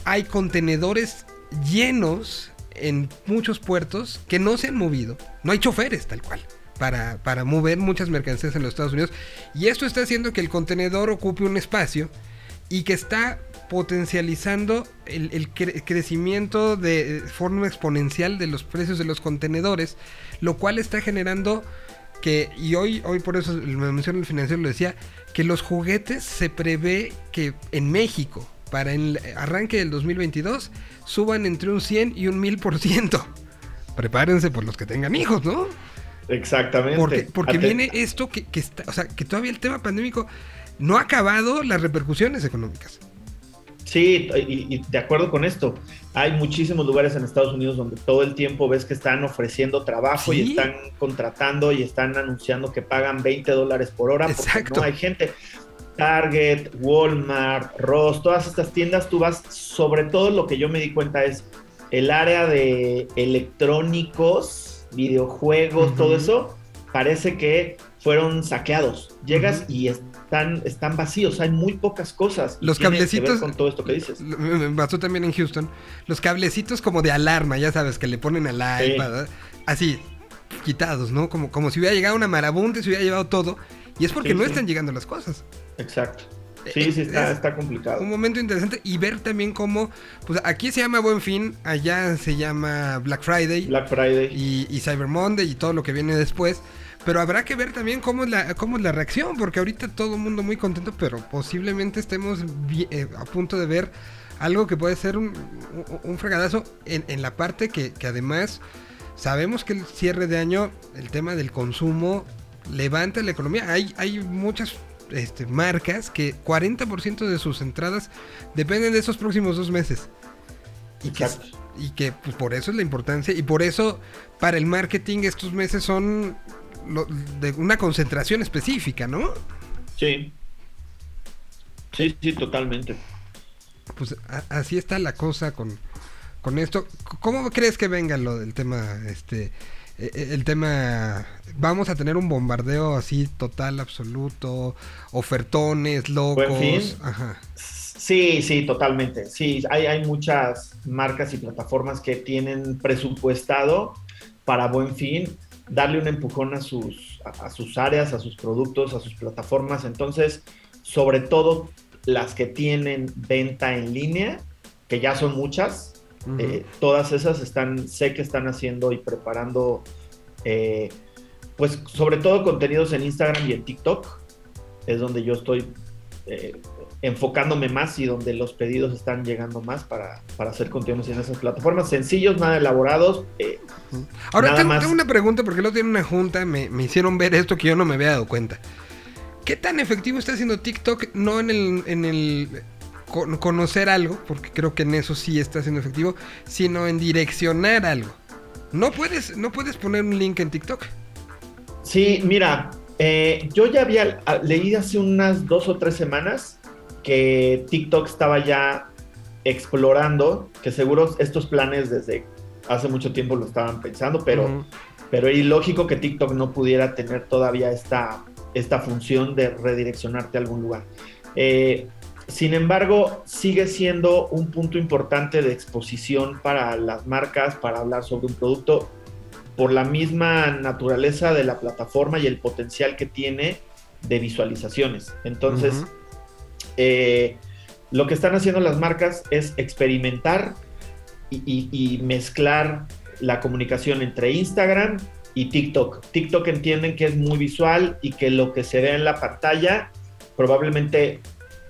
hay contenedores llenos en muchos puertos que no se han movido. No hay choferes tal cual. Para, para mover muchas mercancías en los Estados Unidos. Y esto está haciendo que el contenedor ocupe un espacio y que está potencializando el, el cre- crecimiento de forma exponencial de los precios de los contenedores, lo cual está generando que, y hoy, hoy por eso me mencionó el financiero, lo decía, que los juguetes se prevé que en México, para el arranque del 2022, suban entre un 100 y un 1000%. Prepárense por los que tengan hijos, ¿no? Exactamente. Porque, porque viene esto que, que está, o sea, que todavía el tema pandémico no ha acabado las repercusiones económicas. Sí, y, y de acuerdo con esto, hay muchísimos lugares en Estados Unidos donde todo el tiempo ves que están ofreciendo trabajo Sí. y están contratando y están anunciando que pagan 20 dólares por hora porque Exacto. no hay gente. Target, Walmart, Ross, todas estas tiendas, tú vas, sobre todo lo que yo me di cuenta es el área de electrónicos, videojuegos, todo eso, parece que fueron saqueados. Llegas Ujú. y están, están vacíos, hay muy pocas cosas. Los tiene que ver cablecitos- con todo esto que dices. Me, pasó también en Houston. Los cablecitos como de alarma, ya sabes, que le ponen al iPad. Así, quitados, ¿no? Como, como si hubiera llegado una marabunta y se hubiera llevado todo. Y es porque Sí, no sí. están llegando las cosas. Exacto. Eh, Sí, sí, está, es está complicado. Un momento interesante y ver también cómo, pues aquí se llama Buen Fin, allá se llama Black Friday Black Friday. y, y Cyber Monday y todo lo que viene después. Pero habrá que ver también cómo es la, cómo es la reacción, porque ahorita todo el mundo muy contento, pero posiblemente estemos eh, a punto de ver algo que puede ser un, un- fregadazo en, en la parte que, que además sabemos que el cierre de año, el tema del consumo, levanta la economía. Hay, hay muchas este, marcas que 40% de sus entradas dependen de esos próximos dos meses. Y que, y que pues, por eso es la importancia y por eso para el marketing estos meses son lo- de una concentración específica, ¿no? Sí. Sí, sí, totalmente. Pues a- así está la cosa con, con esto. ¿Cómo crees que venga lo del tema este eh, eh, el tema, vamos a tener un bombardeo así total, absoluto, ofertones, locos. Buen fin. Ajá. Sí, sí, totalmente. Sí, hay, hay muchas marcas y plataformas que tienen presupuestado para buen fin darle un empujón a sus, a, a sus áreas, a sus productos, a sus plataformas. Entonces, sobre todo las que tienen venta en línea, que ya son muchas, eh, todas esas están, sé que están haciendo y preparando, eh, pues sobre todo contenidos en Instagram y en TikTok, es donde yo estoy eh, enfocándome más y donde los pedidos están llegando más para, para hacer contenidos en esas plataformas, sencillos, nada elaborados. eh, Ahora Nada tengo, más. tengo una pregunta porque día en una junta me, me hicieron ver esto que yo no me había dado cuenta. ¿Qué tan efectivo está haciendo TikTok? No en el, en el con- conocer algo, porque creo que en eso sí está siendo efectivo, sino en direccionar algo. No puedes, no puedes poner un link en TikTok. Sí, mira, eh, yo ya había ah, leído hace unas dos o tres semanas que TikTok estaba ya explorando, que seguro estos planes desde hace mucho tiempo lo estaban pensando, pero, Ujú. pero es ilógico que TikTok no pudiera tener todavía esta, esta función de redireccionarte a algún lugar. Eh, sin embargo, sigue siendo un punto importante de exposición para las marcas, para hablar sobre un producto, por la misma naturaleza de la plataforma y el potencial que tiene de visualizaciones. Entonces. Eh, lo que están haciendo las marcas es experimentar y, y- mezclar la comunicación entre Instagram y TikTok. TikTok entienden que es muy visual y que lo que se ve en la pantalla probablemente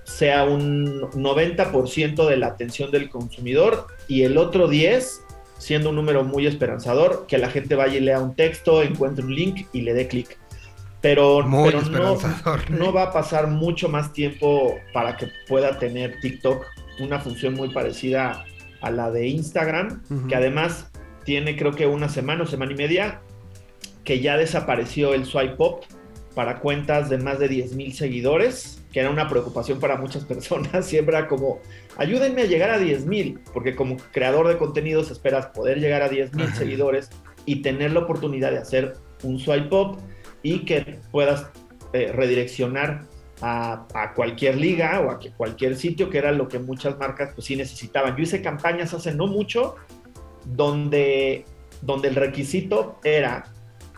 sea un 90% de la atención del consumidor y el otro 10 siendo un número muy esperanzador, que la gente vaya y lea un texto, encuentre un link y le dé clic. Pero, pero no, no va a pasar mucho más tiempo para que pueda tener TikTok una función muy parecida a la de Instagram, que además tiene creo que una semana o semana y media que ya desapareció el swipe up para cuentas de más de 10 mil seguidores, que era una preocupación para muchas personas. Siempre era como, ayúdenme a llegar a 10 mil, porque como creador de contenidos esperas poder llegar a 10 mil seguidores y tener la oportunidad de hacer un swipe up y que puedas eh, redireccionar a, a cualquier liga o a cualquier sitio, que era lo que muchas marcas pues sí necesitaban. Yo hice campañas hace no mucho donde, donde el requisito era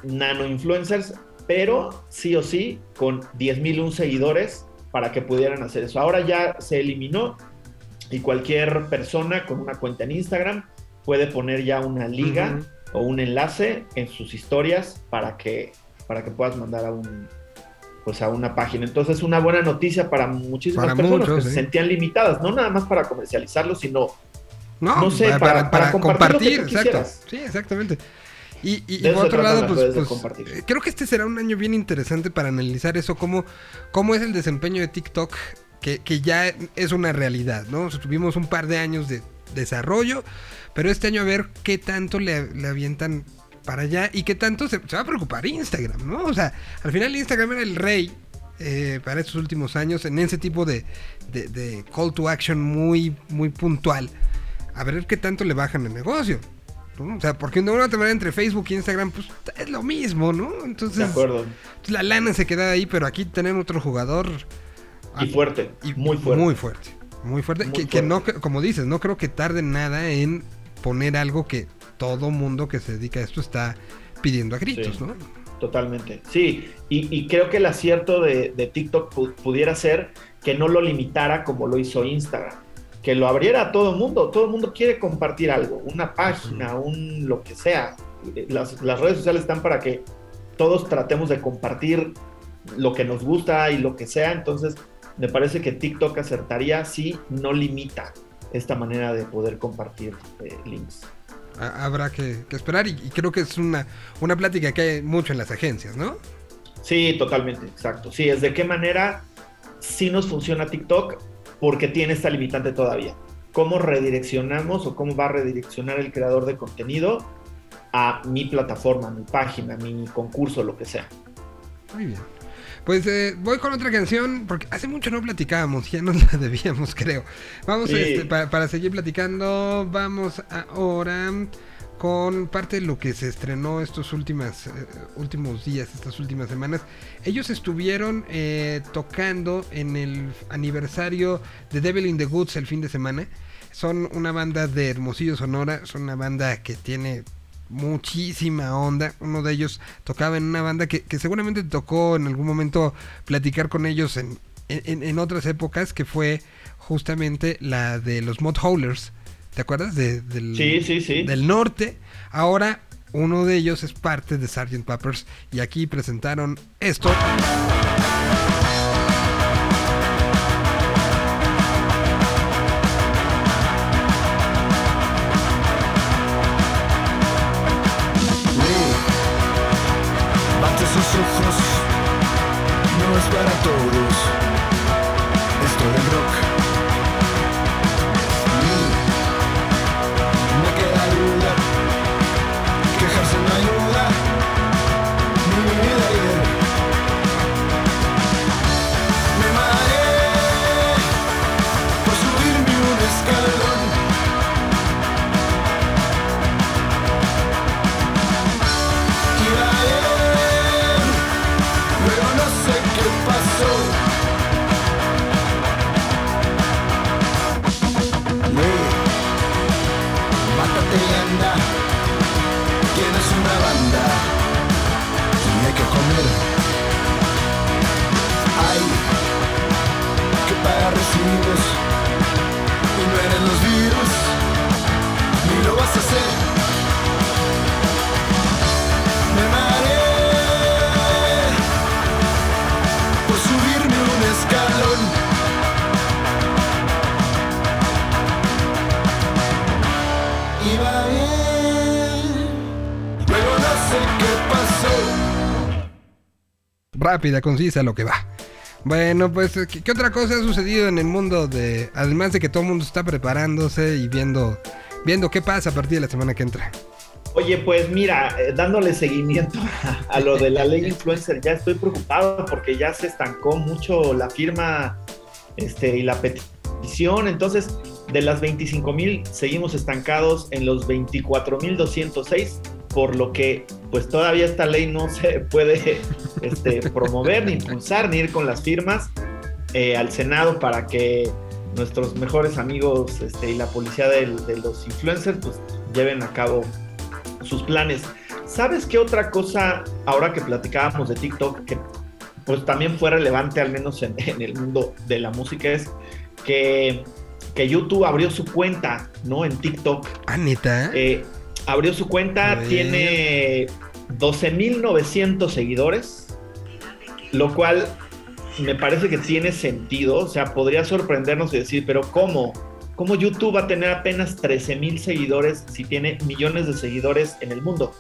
nano influencers, pero sí o sí con 10.001 seguidores para que pudieran hacer eso. Ahora ya se eliminó y cualquier persona con una cuenta en Instagram puede poner ya una liga o un enlace en sus historias para que, para que puedas mandar a un pues a una página. Entonces, una buena noticia para muchísimas Para personas muchos, que se sentían limitadas, no nada más para comercializarlo, sino No, No sé, para, compartir compartir, exacto. Sí, exactamente. Y, y- y por otro lado, pues, pues, eh, creo que este será un año bien interesante para analizar eso, cómo, cómo es el desempeño de TikTok, que, que ya es una realidad, ¿no? O sea, tuvimos un par de años de desarrollo, pero este año a ver qué tanto le, le avientan para allá y qué tanto se, se va a preocupar Instagram, ¿no? O sea, al final Instagram era el rey eh, para estos últimos años en ese tipo de, de- de call to action muy, muy puntual. A ver qué tanto le bajan el negocio. ¿no? O sea, porque de una manera entre Facebook y Instagram, pues es lo mismo, ¿no? Entonces, de acuerdo. la lana se queda ahí, pero aquí tenemos otro jugador. Y fuerte, y- muy fuerte. Muy fuerte. Muy fuerte. Muy que, que fuerte. no, cre- como dices, no creo que tarde nada en poner algo que todo mundo que se dedica a esto está pidiendo a gritos, Sí. ¿no? Totalmente. Sí, y, y creo que el acierto de, de TikTok pu- pudiera ser que no lo limitara como lo hizo Instagram, que lo abriera a todo el mundo. Todo el mundo quiere compartir algo, una página, un lo que sea. Las, las redes sociales están para que todos tratemos de compartir lo que nos gusta y lo que sea. Entonces, me parece que TikTok acertaría si no limita esta manera de poder compartir eh, links. Ha- Habrá que, que esperar y, y creo que es una, una plática que hay mucho en las agencias, ¿no? Sí, totalmente, exacto. Sí, es de qué manera sí nos funciona TikTok porque tiene esta limitante todavía. ¿Cómo redireccionamos o cómo va a redireccionar el creador de contenido a mi plataforma, mi página, mi concurso, lo que sea? Muy bien. Pues eh, voy con otra canción, porque hace mucho no platicábamos, ya nos la debíamos, creo. Vamos, Sí. este, pa- para seguir platicando, vamos ahora con parte de lo que se estrenó estos últimas, eh, últimos días, estas últimas semanas. Ellos estuvieron eh, tocando en el aniversario de Devil in the Woods el fin de semana. Son una banda de Hermosillo Sonora, son una banda que tiene muchísima onda. Uno de ellos tocaba en una banda que, que seguramente tocó en algún momento platicar con ellos en, en, en otras épocas, que fue justamente la de los Mod Howlers. ¿Te acuerdas? De, del, Sí, sí, sí. del norte. Ahora uno de ellos es parte de Sgt. Peppers y aquí presentaron esto. Rápida, concisa, lo que va. Bueno, pues, ¿qué, qué otra cosa ha sucedido en el mundo de... Además de que todo el mundo está preparándose y viendo, viendo qué pasa a partir de la semana que entra? Oye, pues mira, eh, dándole seguimiento a, a lo de la ley influencer, ya estoy preocupado porque ya se estancó mucho la firma este, y la petición. Entonces, de las 25 mil, seguimos estancados en los 24 mil 206, por lo que pues todavía esta ley no se puede este, promover, ni impulsar, ni ir con las firmas eh, al Senado para que nuestros mejores amigos este, y la policía del- de los influencers pues lleven a cabo sus planes. ¿Sabes qué otra cosa, ahora que platicábamos de TikTok, que pues también fue relevante, al menos en, en el mundo de la música, es que, que YouTube abrió su cuenta, ¿no? En TikTok. Ah, neta. Eh, abrió su cuenta, tiene 12.900 seguidores, lo cual me parece que tiene sentido. O sea, podría sorprendernos y decir, pero ¿cómo? ¿Cómo YouTube va a tener apenas 13.000 seguidores si tiene millones de seguidores en el mundo?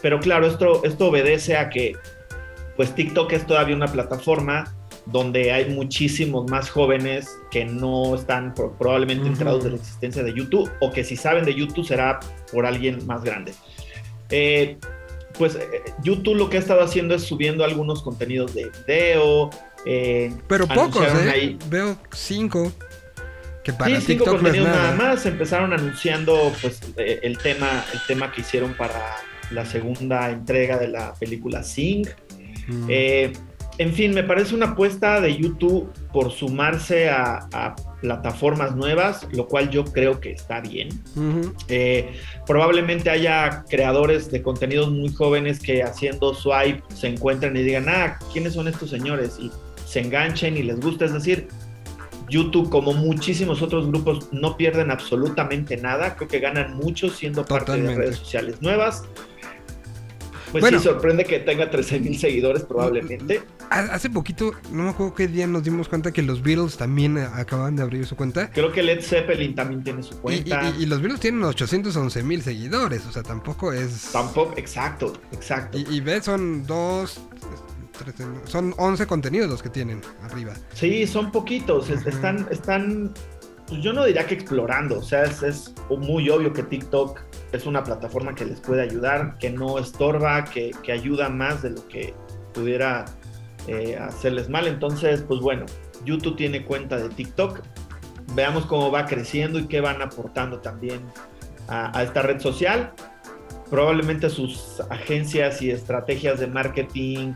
Pero claro, esto, esto obedece a que pues TikTok es todavía una plataforma donde hay muchísimos más jóvenes que no están pro- probablemente enterados de la existencia de YouTube o que si saben de YouTube será por alguien más grande. Eh, pues eh, YouTube lo que ha estado haciendo es subiendo algunos contenidos de video. eh, Pero pocos, ¿eh? ahí- Veo cinco. Que para sí, cinco TikTok no es contenidos nada. nada más. Empezaron anunciando pues el tema, el tema que hicieron para la segunda entrega de la película Sing. Eh, en fin, me parece una apuesta de YouTube por sumarse a, a plataformas nuevas, lo cual yo creo que está bien. Ujú. Eh, probablemente haya creadores de contenidos muy jóvenes que haciendo swipe se encuentren y digan, ah, ¿quiénes son estos señores? Y se enganchen y les gusta. Es decir, YouTube, como muchísimos otros grupos, no pierden absolutamente nada. Creo que ganan mucho siendo parte de redes sociales nuevas. Pues Bueno. sí, sorprende que tenga 13 mil seguidores probablemente. Ha- Hace poquito, no me acuerdo qué día nos dimos cuenta que los Beatles también eh, acaban de abrir su cuenta. Creo que Led Zeppelin también tiene su cuenta. y- y los Beatles tienen 811 mil seguidores, o sea, tampoco es... Tampoco, exacto, exacto. Y, y ves, son dos... son 11 contenidos los que tienen arriba. Sí, son poquitos, están, están, pues yo no diría que explorando, o sea, es, es muy obvio que TikTok es una plataforma que les puede ayudar, que no estorba, que, que ayuda más de lo que pudiera eh, hacerles mal. Entonces, pues bueno, YouTube tiene cuenta de TikTok, veamos cómo va creciendo y qué van aportando también a, a esta red social. probablemente sus agencias y estrategias de marketing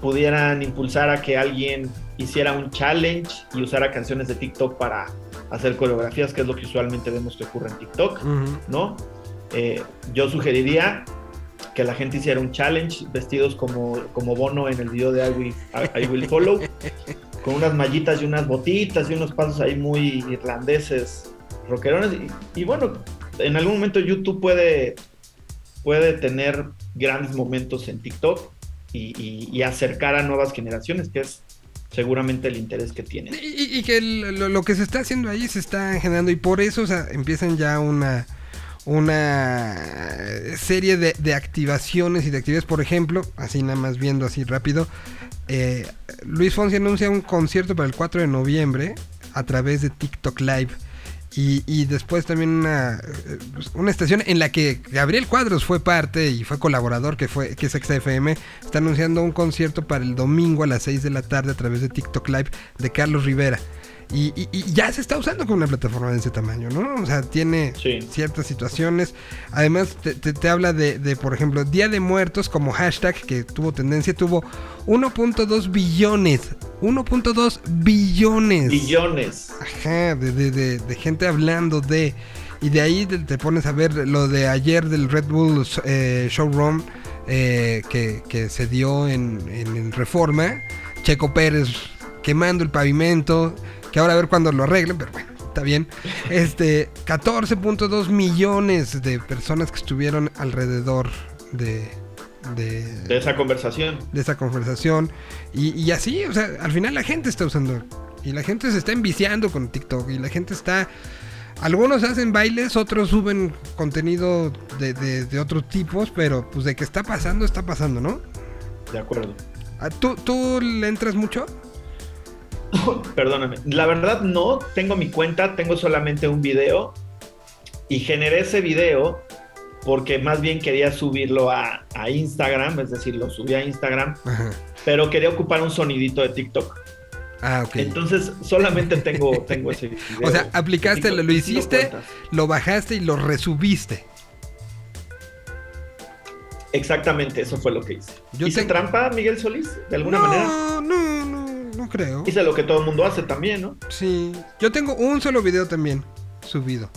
pudieran impulsar a que alguien hiciera un challenge y usara canciones de TikTok para hacer coreografías, que es lo que usualmente vemos que ocurre en TikTok. ¿no? Eh, yo sugeriría que la gente hiciera un challenge vestidos como, como Bono en el video de I Will, Follow, con unas mallitas y unas botitas y unos pasos ahí muy irlandeses, rockerones. Y, bueno, en algún momento YouTube puede, puede tener grandes momentos en TikTok y, acercar a nuevas generaciones, que es seguramente el interés que tienen. Y, que lo, que se está haciendo ahí se está generando y por eso empiezan ya una una serie de, de activaciones y de actividades, por ejemplo, así nada más viendo así rápido, eh, Luis Fonsi anuncia un concierto para el 4 de noviembre a través de TikTok Live. Y, y después también una, eh, una estación en la que Gabriel Cuadros fue parte y fue colaborador, que fue que es XFM, está anunciando un concierto para el domingo a las 6 de la tarde a través de TikTok Live de Carlos Rivera. Y, y- y ya se está usando con una plataforma de ese tamaño, ¿no? O sea, tiene Sí. ciertas situaciones. Además, te, te- te habla de, de, por ejemplo, Día de Muertos como hashtag que tuvo tendencia, tuvo 1.2 billones. 1.2 billones. Billones. Ajá, de, de- de- de gente hablando de. Y de ahí te, te pones a ver lo de ayer del Red Bull eh, Showroom eh, que, que se dio en, en- en Reforma. Checo Pérez quemando el pavimento. Que ahora a ver cuándo lo arreglen, pero bueno, está bien. Este, 14.2 millones de personas que estuvieron alrededor de. de De esa conversación. de esa conversación. Y, y así, o sea, al final la gente está usando. Y la gente se está enviciando con TikTok. Y la gente está. Algunos hacen bailes, otros suben contenido de, de, de otros tipos, pero pues de que está pasando, está pasando, ¿no? De acuerdo. Ah, ¿Tú, ¿Tú le entras mucho? Perdóname. La verdad no, tengo mi cuenta, tengo solamente un video y generé ese video porque más bien quería subirlo a, a Instagram, es decir, lo subí a Instagram, Ajá. pero quería ocupar un sonidito de TikTok. Ah, ok. Entonces solamente tengo, tengo ese video. o sea, aplicaste, TikTok, lo, hiciste, lo bajaste y lo resubiste. Exactamente, eso fue lo que hice. Yo ¿Hice tengo- trampa, Miguel Solís? De alguna no, manera. no, no, no creo. Hice lo que todo el mundo hace también, ¿no? Sí, yo tengo un solo video también subido.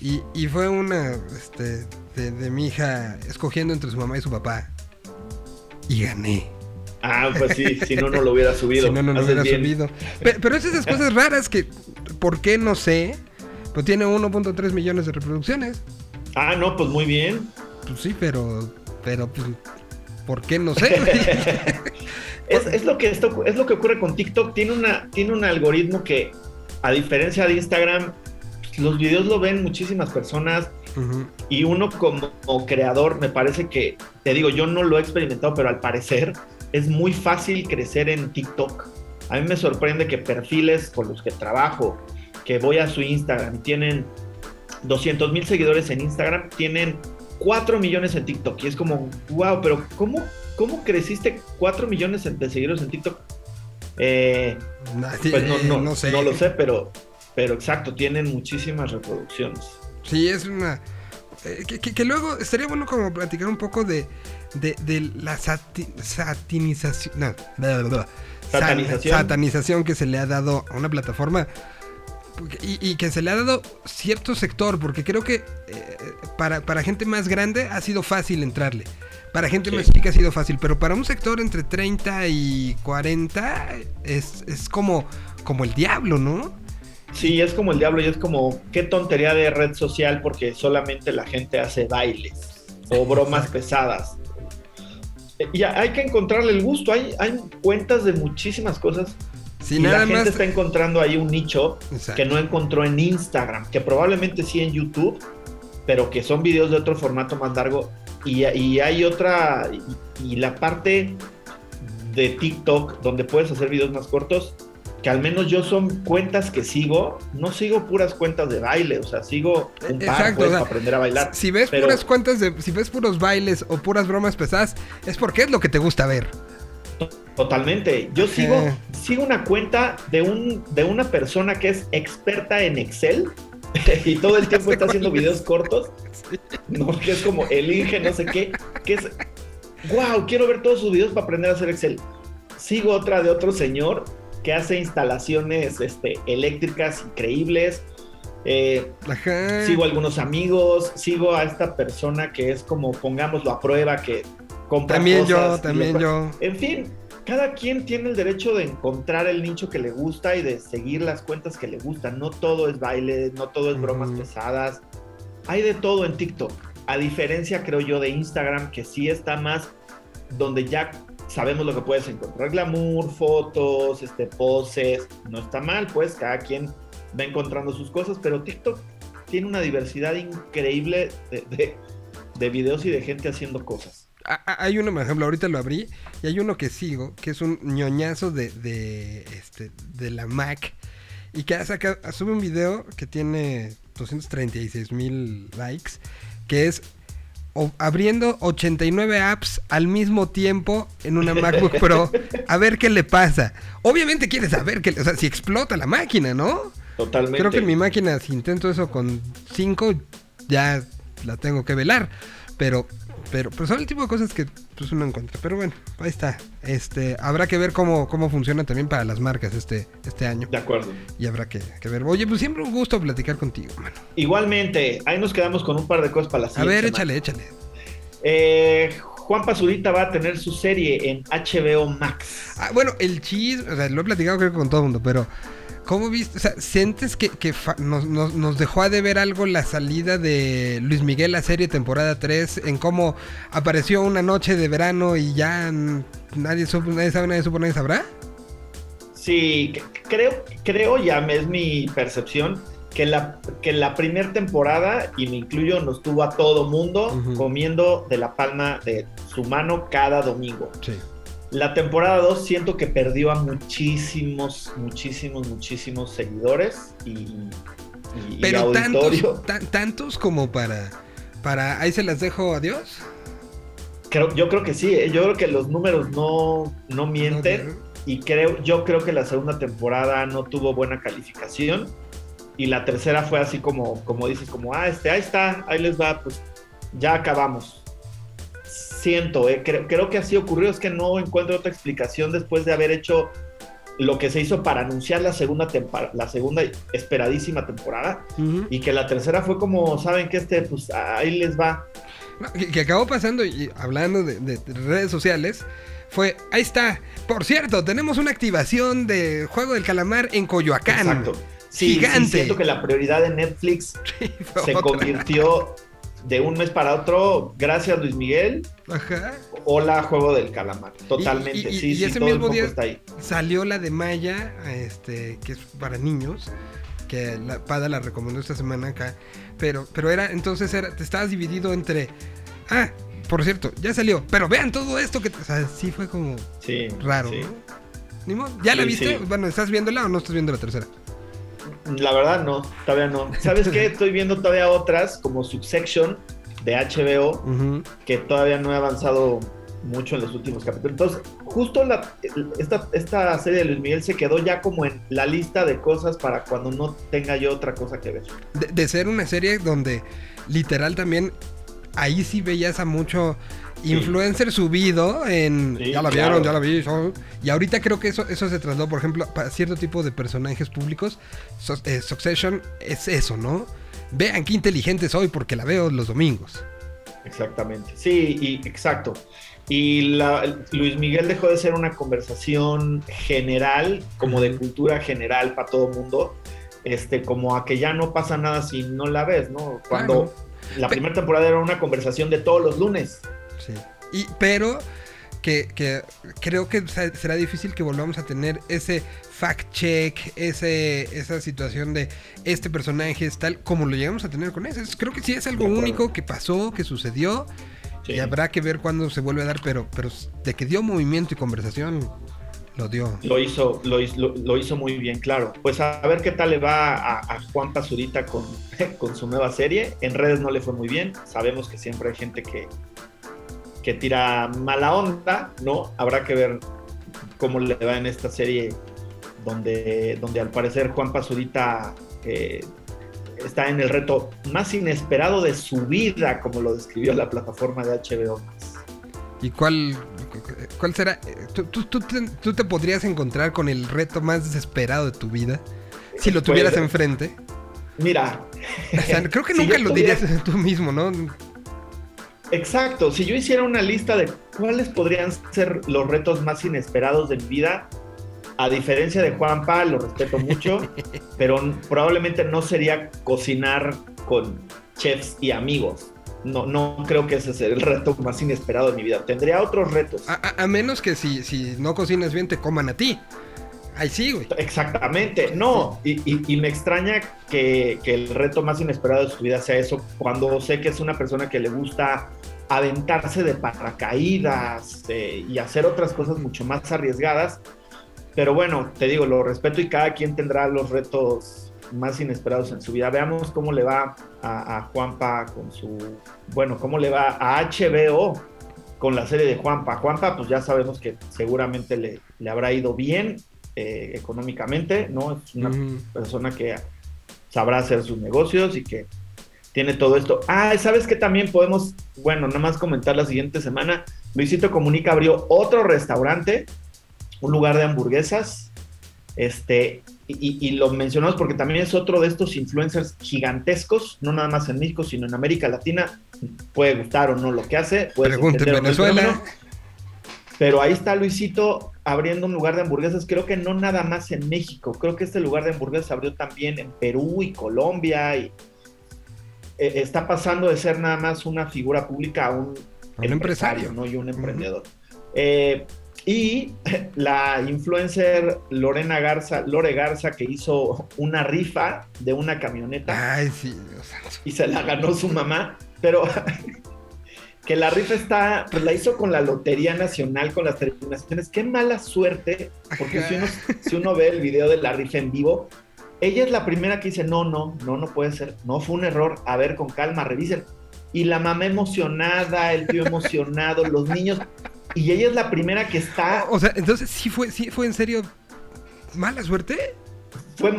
Y, y fue una este, de, de mi hija escogiendo entre su mamá y su papá. Y gané. Ah, pues sí, si no, no lo hubiera subido. Si no, no lo hubiera bien. subido. Pe- Pero, es esas cosas raras que, ¿por qué no sé? Pues tiene 1.3 millones de reproducciones. Ah, no, pues muy bien. Pues sí, pero, pero, pues, ¿por qué no sé? Es, es lo que esto, es lo que ocurre con TikTok. Tiene, una, tiene un algoritmo que, a diferencia de Instagram, los videos lo ven muchísimas personas y uno como, como creador, me parece que, te digo, yo no lo he experimentado, pero al parecer es muy fácil crecer en TikTok. A mí me sorprende que perfiles con los que trabajo, que voy a su Instagram y tienen 200 mil seguidores en Instagram, tienen 4 millones en TikTok. Y es como, wow, pero ¿cómo, cómo creciste 4 millones de seguidores en TikTok? Eh, pues no, eh, no, no sé. no lo sé, pero, pero exacto, tienen muchísimas reproducciones. Sí, es una... eh, que, que- que luego estaría bueno como platicar un poco de, de, de la sati- satinización... No, bla, bla, bla. Sa- Satanización. satanización que se le ha dado a una plataforma y que se le ha dado cierto sector, porque creo que eh, para, para gente más grande ha sido fácil entrarle. Para gente Sí. más chica ha sido fácil, pero para un sector entre 30 y 40 es, es como, como el diablo, ¿no? Sí, es como el diablo y es como qué tontería de red social porque solamente la gente hace bailes o bromas pesadas. Y hay que encontrarle el gusto. Hay, hay cuentas de muchísimas cosas Si y nada la gente más... está encontrando ahí un nicho Exacto. que no encontró en Instagram, que probablemente sí en YouTube, pero que son videos de otro formato más largo. Y, y hay otra, y, y la parte de TikTok donde puedes hacer videos más cortos, que al menos yo son cuentas que sigo, no sigo puras cuentas de baile, o sea, sigo un par Exacto, pues, o sea, para aprender a bailar. Si ves pero- puras cuentas de. Si ves puros bailes o puras bromas pesadas, es porque es lo que te gusta ver. Totalmente. Yo sigo, sigo una cuenta de, un, de una persona que es experta en Excel y todo el tiempo está haciendo videos cortos, ¿no? Que es como el Inge, no sé qué, que es, wow, quiero ver todos sus videos para aprender a hacer Excel. Sigo otra de otro señor que hace instalaciones este, eléctricas increíbles. Eh, sigo a algunos amigos, sigo a esta persona que es como pongámoslo a prueba, que compra También yo, cosas también yo. En fin, cada quien tiene el derecho de encontrar el nicho que le gusta y de seguir las cuentas que le gustan. No todo es baile, no todo es bromas pesadas. Hay de todo en TikTok. A diferencia, creo yo, de Instagram, que sí está más donde ya sabemos lo que puedes encontrar. Glamour, fotos, este, poses. No está mal, pues cada quien va encontrando sus cosas, pero TikTok tiene una diversidad increíble de, de- de videos y de gente haciendo cosas. Hay uno, por ejemplo, ahorita lo abrí y hay uno que sigo, que es un ñoñazo de, de, este, de la Mac y que ha sacado- sube un video que tiene 236 mil likes, que es abriendo 89 apps al mismo tiempo en una MacBook Pro a ver qué le pasa. Obviamente quieres saber que, o sea, si explota la máquina, ¿no? Totalmente. Creo que en mi máquina, si intento eso con 5, ya la tengo que velar. Pero, pero, pero son el tipo de cosas que pues, uno encuentra. Pero bueno, ahí está. Este, habrá que ver cómo, cómo funciona también para las marcas este, este año. De acuerdo. Y habrá que, que ver. Oye, pues siempre un gusto platicar contigo, mano. Igualmente, ahí nos quedamos con un par de cosas para la A siguiente ver, semana. échale, échale. Eh, Juan Pazurita va a tener su serie en HBO Max. Ah, bueno, el cheese, o sea, lo he platicado creo que con todo el mundo, pero ¿cómo viste? O sea, ¿sientes que, nos, nos- nos dejó a de ver algo la salida de Luis Miguel la serie temporada 3 en cómo apareció una noche de verano y ya nadie supo, nadie sabe, nadie supo, nadie sabrá? Sí, creo, creo ya es mi percepción que la, que la primera temporada, y me incluyo, nos tuvo a todo mundo comiendo de la palma de su mano cada domingo. Sí. La temporada 2 siento que perdió a muchísimos, muchísimos, muchísimos seguidores y, y- Pero auditorio. tantos, tan- tantos como para, para, ahí se las dejo, adiós. Creo- yo creo que sí, ¿eh? yo creo que los números no, no mienten. No, y creo, yo creo que la segunda temporada no tuvo buena calificación y la tercera fue así como, como dices, como, ah, este, ahí está, ahí les va, pues ya acabamos. Siento, eh, creo, creo que así ocurrió, es que no encuentro otra explicación después de haber hecho lo que se hizo para anunciar la segunda temporada, la segunda esperadísima temporada y que la tercera fue como, saben que este, pues ahí les va. Que, que acabó pasando y hablando de, de redes sociales. Fue, ahí está. Por cierto, tenemos una activación de Juego del Calamar en Coyoacán. Exacto. Sí, sí, Gigante. siento que la prioridad de Netflix se otra. convirtió de un mes para otro, gracias Luis Miguel, Ajá. hola Juego del Calamar. Totalmente, Y- y- sí, y sí, ese todo mismo día- está ahí. Salió la de Maya, este, que es para niños, que la Pada la recomendó esta semana acá. Pero, pero era, entonces era, te estabas dividido entre. Ah, por cierto, ya salió. Pero vean todo esto que. O sea, sí fue como Sí, raro. ¿Ya la viste? Bueno, ¿estás viéndola o no estás viendo la tercera? La verdad no, todavía no. ¿Sabes qué? Estoy viendo todavía otras como Subsection de HBO que todavía no he avanzado mucho en los últimos capítulos. Entonces, justo la, esta, esta serie de Luis Miguel se quedó ya como en la lista de cosas para cuando no tenga yo otra cosa que ver. de, de ser una serie donde literal también ahí sí veías a mucho influencer subido en Sí, ya la vieron, claro. ya la vi so- y ahorita creo que eso eso se trasladó por ejemplo para cierto tipo de personajes públicos So- eh, Succession es eso, ¿no? Vean qué inteligente soy porque la veo los domingos. Exactamente. Sí, y exacto. Y la- Luis Miguel dejó de ser una conversación general, como de cultura general para todo el mundo, este, como a que ya no pasa nada si no la ves, ¿no? Cuando la primera temporada era una conversación de todos los lunes. Sí. Y, pero que, que creo que se- será difícil que volvamos a tener ese fact check, ese, esa situación de este personaje es tal como lo llegamos a tener con ese. Es- Creo que sí es algo único que pasó, que sucedió. Sí. Y habrá que ver cuándo se vuelve a dar, pero, pero de que dio movimiento y conversación, lo dio. Lo hizo, lo, lo- lo hizo muy bien, claro. Pues a, ver qué tal le va a, a Juan Pazurita con, con su nueva serie. En redes no le fue muy bien. Sabemos que siempre hay gente que, que tira mala onda, ¿no? Habrá que ver cómo le va en esta serie donde, donde al parecer Juan Pazurita eh, está en el reto más inesperado de su vida, como lo describió la plataforma de HBO. ¿Y cuál, cuál será? ¿Tú, tú, tú te, tú te podrías encontrar con el reto más desesperado de tu vida si lo tuvieras Pues, enfrente? Mira, O sea, creo que nunca lo dirías tú mismo, ¿no? Exacto, si yo hiciera una lista de cuáles podrían ser los retos más inesperados de mi vida, a diferencia de Juanpa, lo respeto mucho, pero probablemente no sería cocinar con chefs y amigos. No, no creo que ese sea el reto más inesperado de mi vida. Tendría otros retos. A, a- a menos que si, si no cocinas bien te coman a ti. Ahí sí, güey. Exactamente, no, y, y- y me extraña que, que el reto más inesperado de su vida sea eso, cuando sé que es una persona que le gusta aventarse de paracaídas eh, y hacer otras cosas mucho más arriesgadas, pero bueno, te digo, lo respeto y cada quien tendrá los retos más inesperados en su vida. Veamos cómo le va a, a Juanpa con su, bueno, cómo le va a HBO con la serie de Juanpa. Juanpa, pues ya sabemos que seguramente le, le habrá ido bien eh, económicamente, ¿no? Es una persona que sabrá hacer sus negocios y que tiene todo esto. Ah, ¿sabes qué también podemos, bueno, nada más comentar la siguiente semana? Luisito Comunica abrió otro restaurante, un lugar de hamburguesas, este, y, lo mencionamos porque también es otro de estos influencers gigantescos, no nada más en México, sino en América Latina. Puede gustar o no lo que hace. el Venezuela. Pero ahí está Luisito abriendo un lugar de hamburguesas, creo que no nada más en México, creo que este lugar de hamburguesas abrió también en Perú y Colombia y eh, está pasando de ser nada más una figura pública a un, un empresario. ¿no? y un emprendedor. Eh, y la influencer Lorena Garza, Lore Garza, que hizo una rifa de una camioneta Ay, sí, Dios y se la ganó su mamá, pero que la rifa está, pues la hizo con la Lotería Nacional, con las terminaciones. Qué mala suerte, porque si uno, si uno ve el video de la rifa en vivo, ella es la primera que dice, no, no, no, no puede ser, no fue un error, a ver, con calma, revisen. Y la mamá emocionada, el tío emocionado, los niños, y ella es la primera que está, O sea, entonces sí fue, sí fue en serio mala suerte. fue,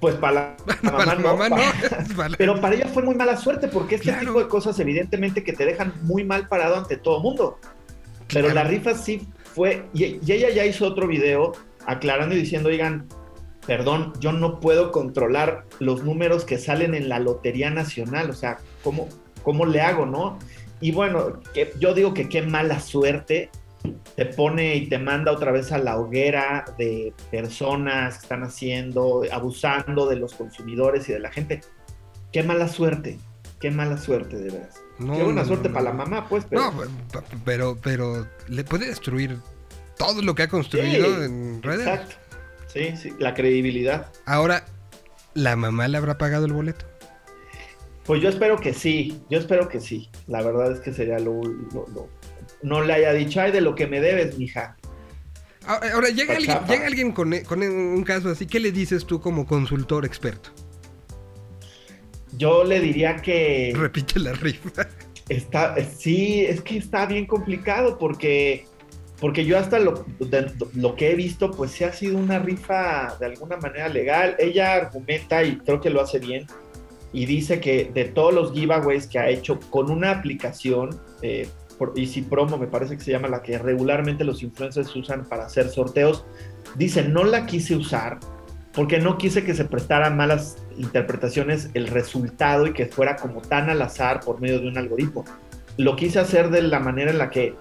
pues para la, Para mamá, no, para- Pero para ella fue muy mala suerte porque este Claro. tipo de cosas evidentemente que te dejan muy mal parado ante todo mundo. Pero Claro. la rifa sí fue, y, y ella ya hizo otro video aclarando y diciendo, oigan, perdón, yo no puedo controlar los números que salen en la Lotería Nacional, o sea, ¿cómo, cómo le hago, no? Y bueno, que, yo digo que qué mala suerte te pone y te manda otra vez a la hoguera de personas que están haciendo, abusando de los consumidores y de la gente. Qué mala suerte, qué mala suerte, de veras. No, qué buena no, suerte no, para la mamá, pues, pero No, pero, pero le puede destruir todo lo que ha construido Sí, en redes. exacto. Sí, sí, la credibilidad. Ahora, ¿la mamá le habrá pagado el boleto? Pues yo espero que sí, yo espero que sí. La verdad es que sería lo, lo- lo- no le haya dicho, ay, de lo que me debes, mija. Ahora, ahora, llega, alguien, llega alguien con, con un caso así, ¿qué le dices tú como consultor experto? Yo le diría que Repite la rifa. está, sí, es que está bien complicado porque, porque yo hasta lo, de- lo que he visto, pues sí ha sido una rifa de alguna manera legal. Ella argumenta y creo que lo hace bien y dice que de todos los giveaways que ha hecho con una aplicación, eh, por Easy Promo me parece que se llama la que regularmente los influencers usan para hacer sorteos, dice no la quise usar porque no quise que se prestaran malas interpretaciones el resultado y que fuera como tan al azar por medio de un algoritmo. Lo quise hacer de la manera en la que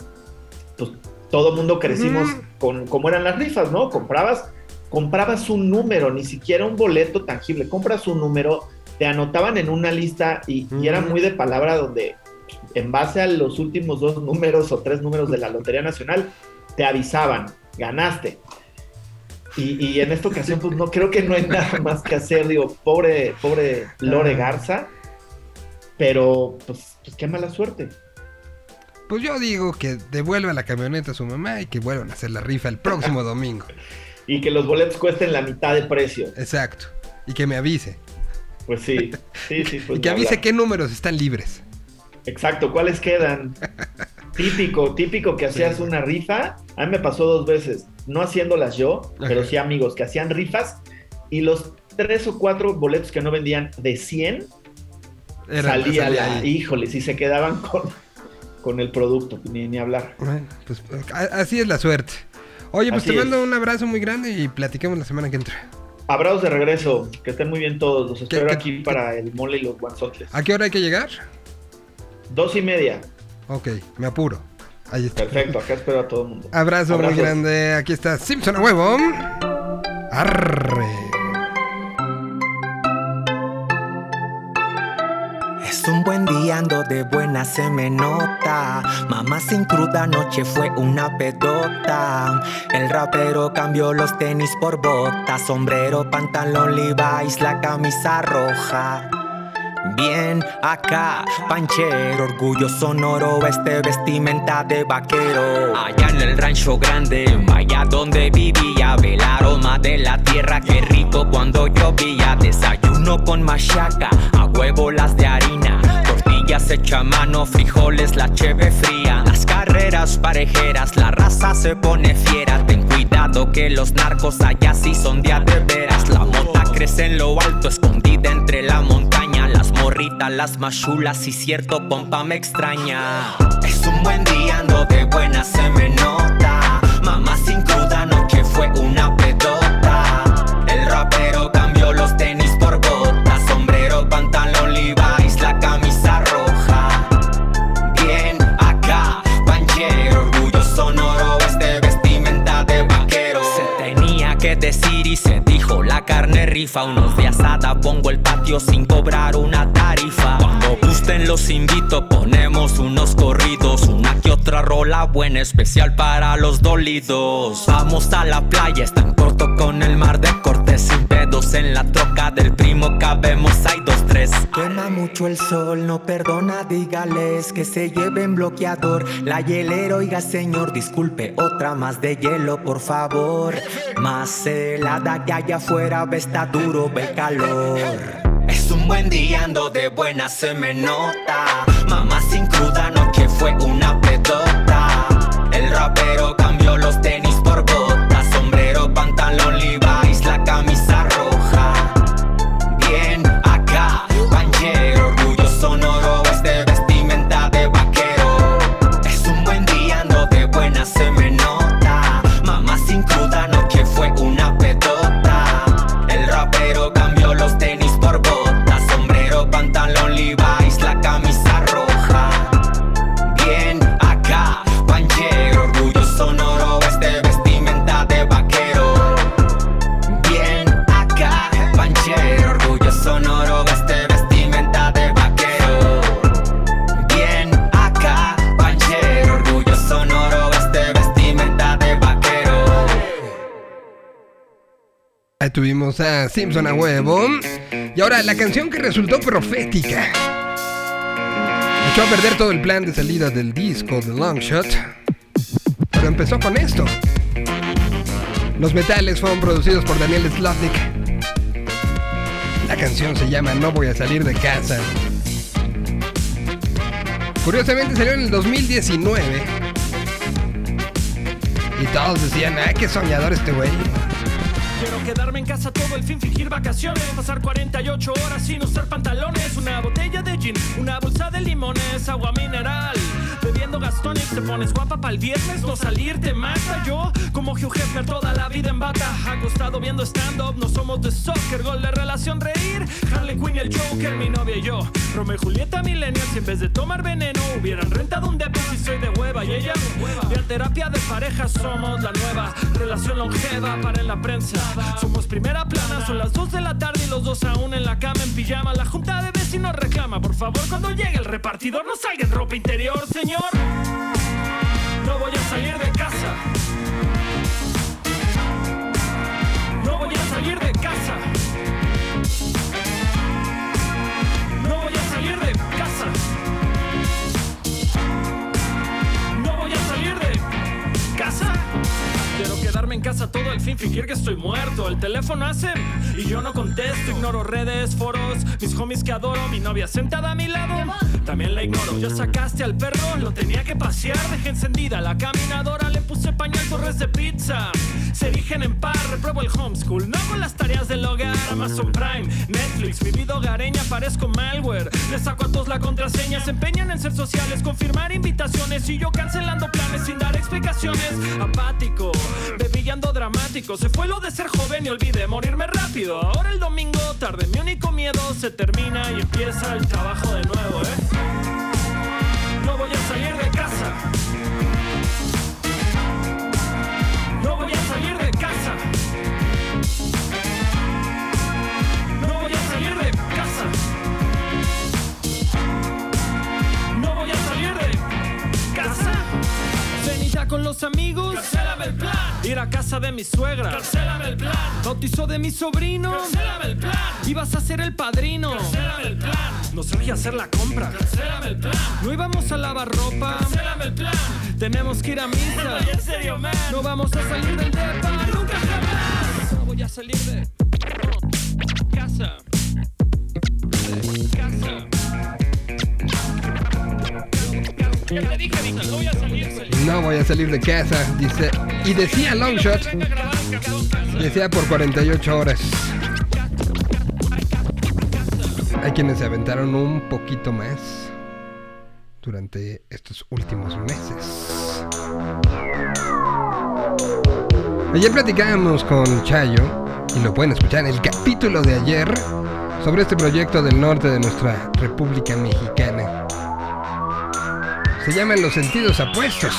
pues, todo mundo crecimos con cómo eran las rifas, ¿no? Comprabas, comprabas un número, ni siquiera un boleto tangible, compras un número, te anotaban en una lista y, y era muy de palabra donde en base a los últimos dos números o tres números de la Lotería Nacional, te avisaban, ganaste. Y, y en esta ocasión, pues no creo que no hay nada más que hacer, digo, pobre, pobre Lore. Garza, pero pues, pues qué mala suerte. Pues yo digo que devuelva la camioneta a su mamá y que vuelvan a hacer la rifa el próximo domingo. Y que los boletos cuesten la mitad de precio. Exacto. Y que me avise. Pues sí, sí, sí. Pues y que avise hablar. qué números están libres. Exacto, ¿cuáles quedan? típico, típico que hacías Sí. una rifa. A mí me pasó dos veces, no haciéndolas yo, pero sí amigos que hacían rifas y los tres o cuatro boletos que no vendían de 100, Era- salía salía la, ahí. híjole, si se quedaban con, con el producto, ni, ni hablar. Bueno, pues así es la suerte. Oye, pues Así te mando es. un abrazo muy grande y platiquemos la semana que entra. Abrazos de regreso, que estén muy bien todos. Los espero qué- aquí para el mole y los guanzotles. ¿A qué hora hay que llegar? Dos y media. Ok, me apuro. Ahí está. Perfecto, acá espero a todo el mundo. Abrazo muy grande. Aquí está Simpson a huevo. Arre. Es un buen día, ando de buena, se me nota. Mamá sin cruda anoche fue una pedota. El rapero cambió los tenis por botas, sombrero, pantalón Levi's, la camisa roja. Bien, acá, panchero, orgullo sonoro, este vestimenta de vaquero. Allá en el rancho grande, allá donde vivía, ve el aroma de la tierra, qué rico cuando llovía. Desayuno con machaca, a huevo las de harina, tortillas hecha mano, frijoles, la cheve fría. Las carreras parejeras, la raza se pone fiera. Ten cuidado que los narcos allá sí son de veras. La mota crece en lo alto, escondida entre la montaña. Las morritas, las machulas y cierto pompa me extraña. Es un buen día, ando de buena, se me nota. Mamá sin cruda, no que fue una pedota. El rapero cambió los tenis por botas, sombrero, pantalón Levi's, la camisa roja. Bien, acá, panchero, orgullo sonoro, este vestimenta de vaquero. Se tenía que decir y se dijo, la carne rifa, unos de asada, pongo el patio sin cobrar una tarifa. Cuando gusten los invito, ponemos unos corridos, una que otra rola buena, especial para los dolidos. Vamos a la playa, es tan corto con el mar de cortes sin pedos en la troca del primo, cabemos, hay dos, tres. Quema mucho el sol, no perdona, dígales que se lleven bloqueador. La hielera, oiga señor, disculpe, otra más de hielo, por favor. Más helada que allá afuera, está duro, ve calor. Es un buen día, ando de buena, se me nota. Mamá sin cruda, no que fue una Tuvimos a Simpson a huevo. Y ahora la canción que resultó profética. Echó a perder todo el plan de salida del disco The Long Shot. Pero empezó con esto. Los metales fueron producidos por Daniel Slavnik. La canción se llama No voy a salir de casa. Curiosamente salió en el 2019. Y todos decían, ah, qué soñador este güey. Quedarme en casa todo el fin, fingir vacaciones Pasar 48 horas sin usar pantalones Una botella de gin, una bolsa de limones Agua mineral, bebiendo gastones Te pones guapa para el viernes, no salir te mata Yo, como Hugh Hefner, toda la vida en bata Acostado viendo stand-up, no somos de soccer Gol de relación, reír. Harley Quinn el Joker, mi novia y yo. Romeo y Julieta millennials, en vez de tomar veneno Hubieran rentado un depo si soy de hueva Y ella, de terapia de pareja Somos la nueva relación longeva para en la prensa. Somos primera plana, son las 2 de la tarde Y los dos aún en la cama en pijama. La junta de vecinos reclama, por favor Cuando llegue el repartidor no salga en ropa interior, señor. No voy a salir de casa. No voy a salir de casa fingir que estoy muerto. El teléfono hace y yo no contesto. Ignoro redes, foros, mis homies que adoro, mi novia sentada a mi lado. También la ignoro. Ya sacaste al perro, lo tenía que pasear. Dejé encendida la caminadora, le puse pañal torres de pizza. Se erigen en par, repruebo el homeschool. No hago las tareas del hogar, Amazon Prime, Netflix, mi vida hogareña, parezco malware. Le saco a todos la contraseña, se empeñan en ser sociales, confirmar invitaciones y yo cancelando planes sin dar explicaciones. Apático, bebillando dramático. Se fue lo de ser joven y olvidé morirme rápido. Ahora el domingo, tarde, mi único miedo se termina y empieza el trabajo de nuevo, ¿eh? Con los amigos. Cancélame el plan. Ir a casa de mi suegra. Cancélame el plan. Bautizo de mi sobrino. Cancélame el plan. Ibas a ser el padrino. Cancélame el plan. Nos urge hacer la compra. Cancélame el plan. No íbamos a lavar ropa. Cancélame el plan. Tenemos que ir a misa. en serio, man. No vamos a salir del depa. Nunca jamás. No voy a salir de casa. No voy a salir. No voy a salir de casa, dice. Y decía Longshot, decía por 48 horas. Hay quienes se aventaron un poquito más durante estos últimos meses. Ayer platicábamos con Chayo, y lo pueden escuchar en el capítulo de ayer, sobre este proyecto del norte de nuestra República Mexicana. Se llaman Los Sentidos Apuestos.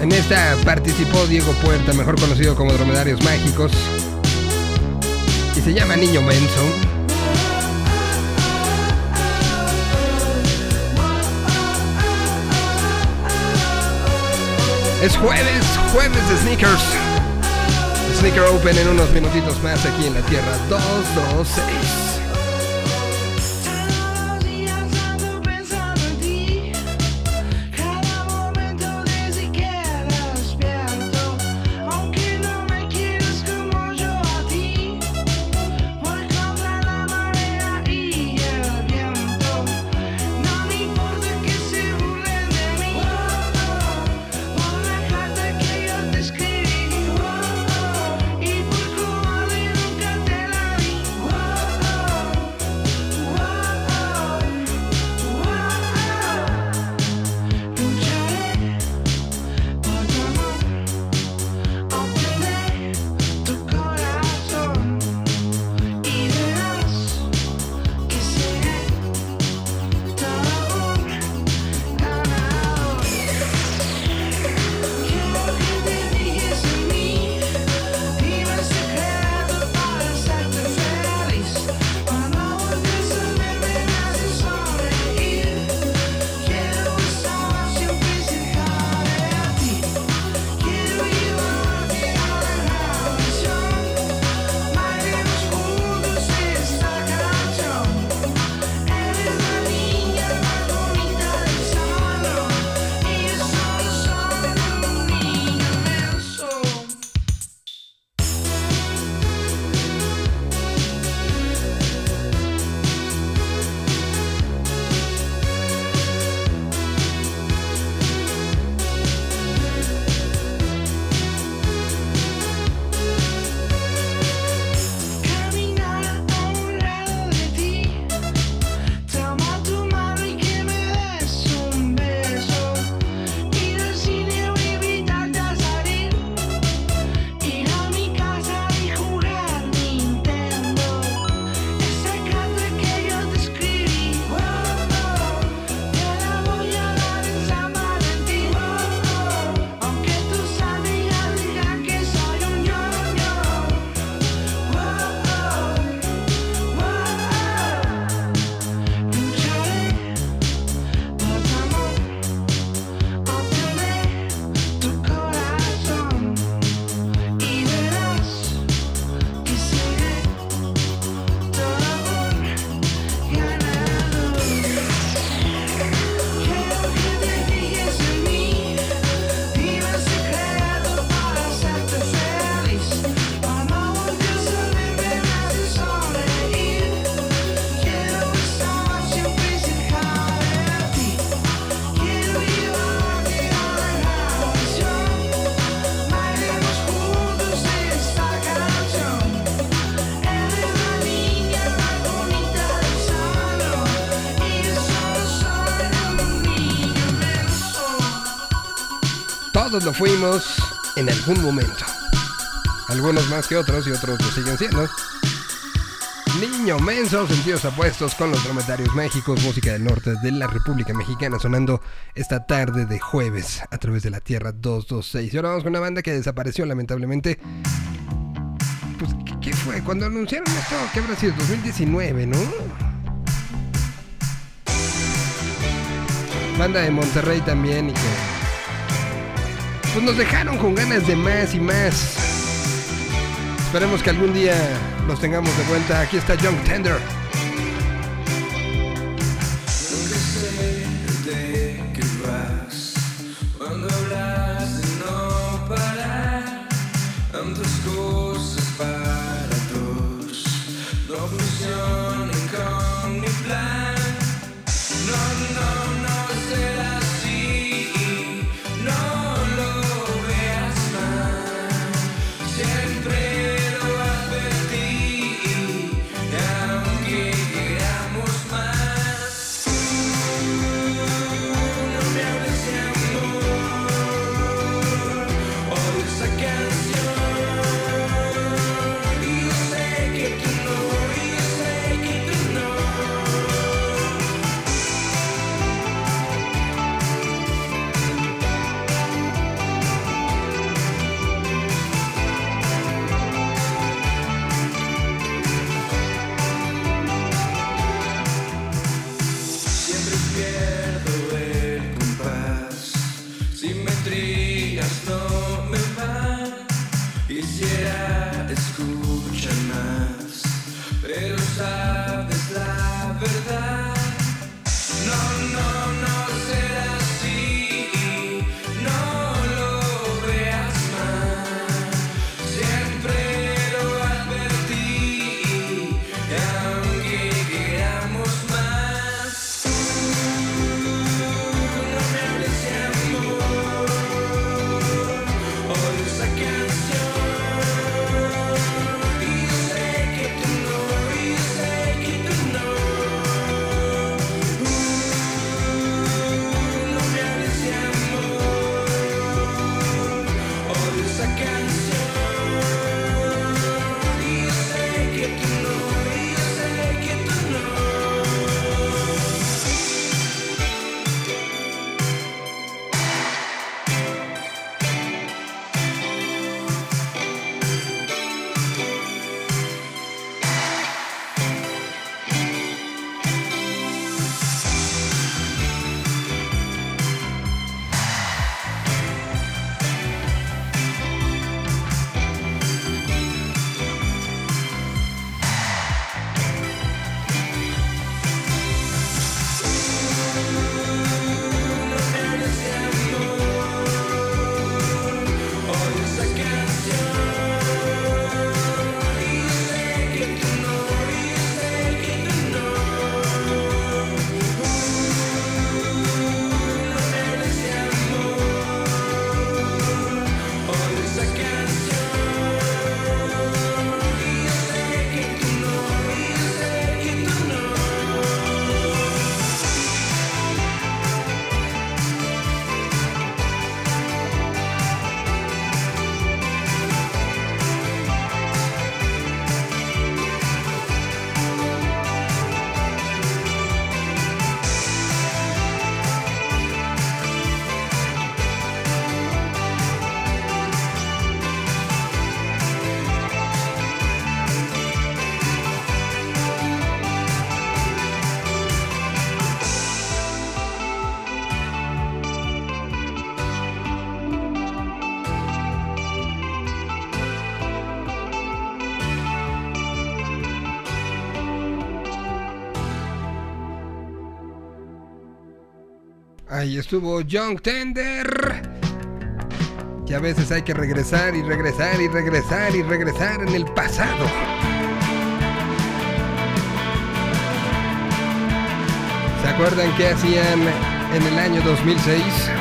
En esta participó Diego Puerta, mejor conocido como Dromedarios Mágicos. Y se llama Niño Benson. Es jueves, jueves de sneakers. Sneaker Open en unos minutitos más aquí en la Tierra 226. Lo fuimos en algún momento. Algunos más que otros y otros lo siguen siendo. Niño menso, sentidos apuestos con los dromedarios mágicos, música del norte de la República Mexicana sonando esta tarde de jueves a través de la Tierra 226. Y ahora vamos con una banda que desapareció lamentablemente. Pues, ¿qué, qué fue? Cuando anunciaron esto, ¿qué habrá sido? 2019, ¿no? Banda de Monterrey también y que... Pues nos dejaron con ganas de más y más. Esperemos que algún día los tengamos de vuelta. Aquí está Young Tender. Ahí estuvo Young Tender. Que a veces hay que regresar y regresar y regresar y regresar en el pasado. ¿Se acuerdan qué hacían en el año 2006?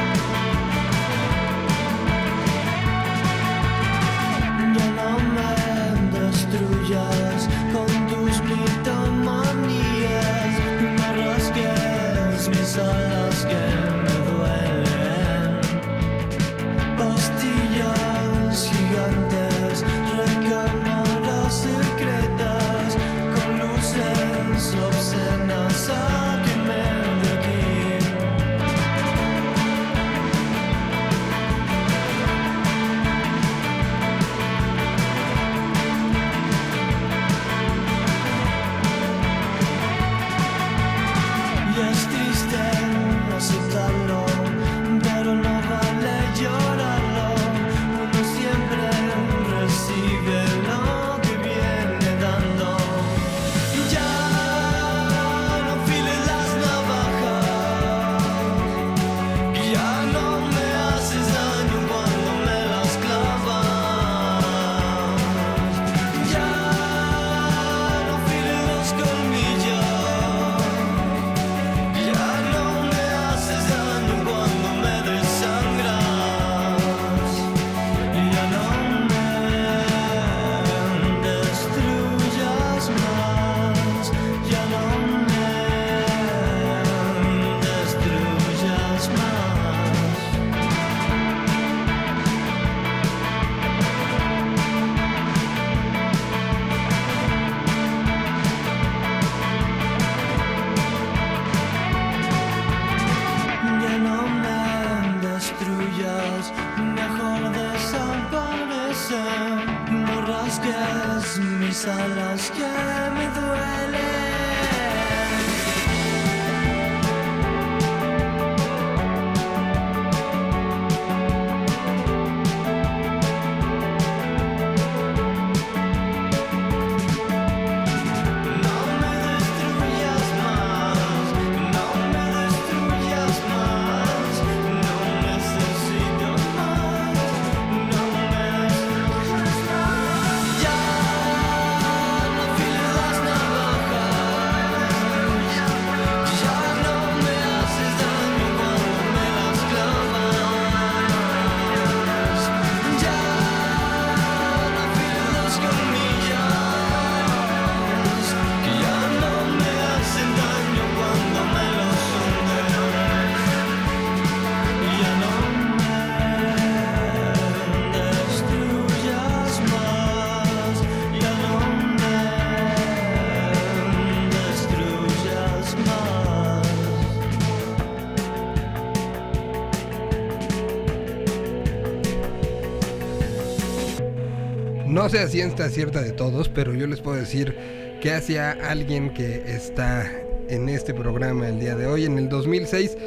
No sé a ciencia cierta de todos, pero yo les puedo decir que hacia alguien que está en este programa el día de hoy, en el 2006,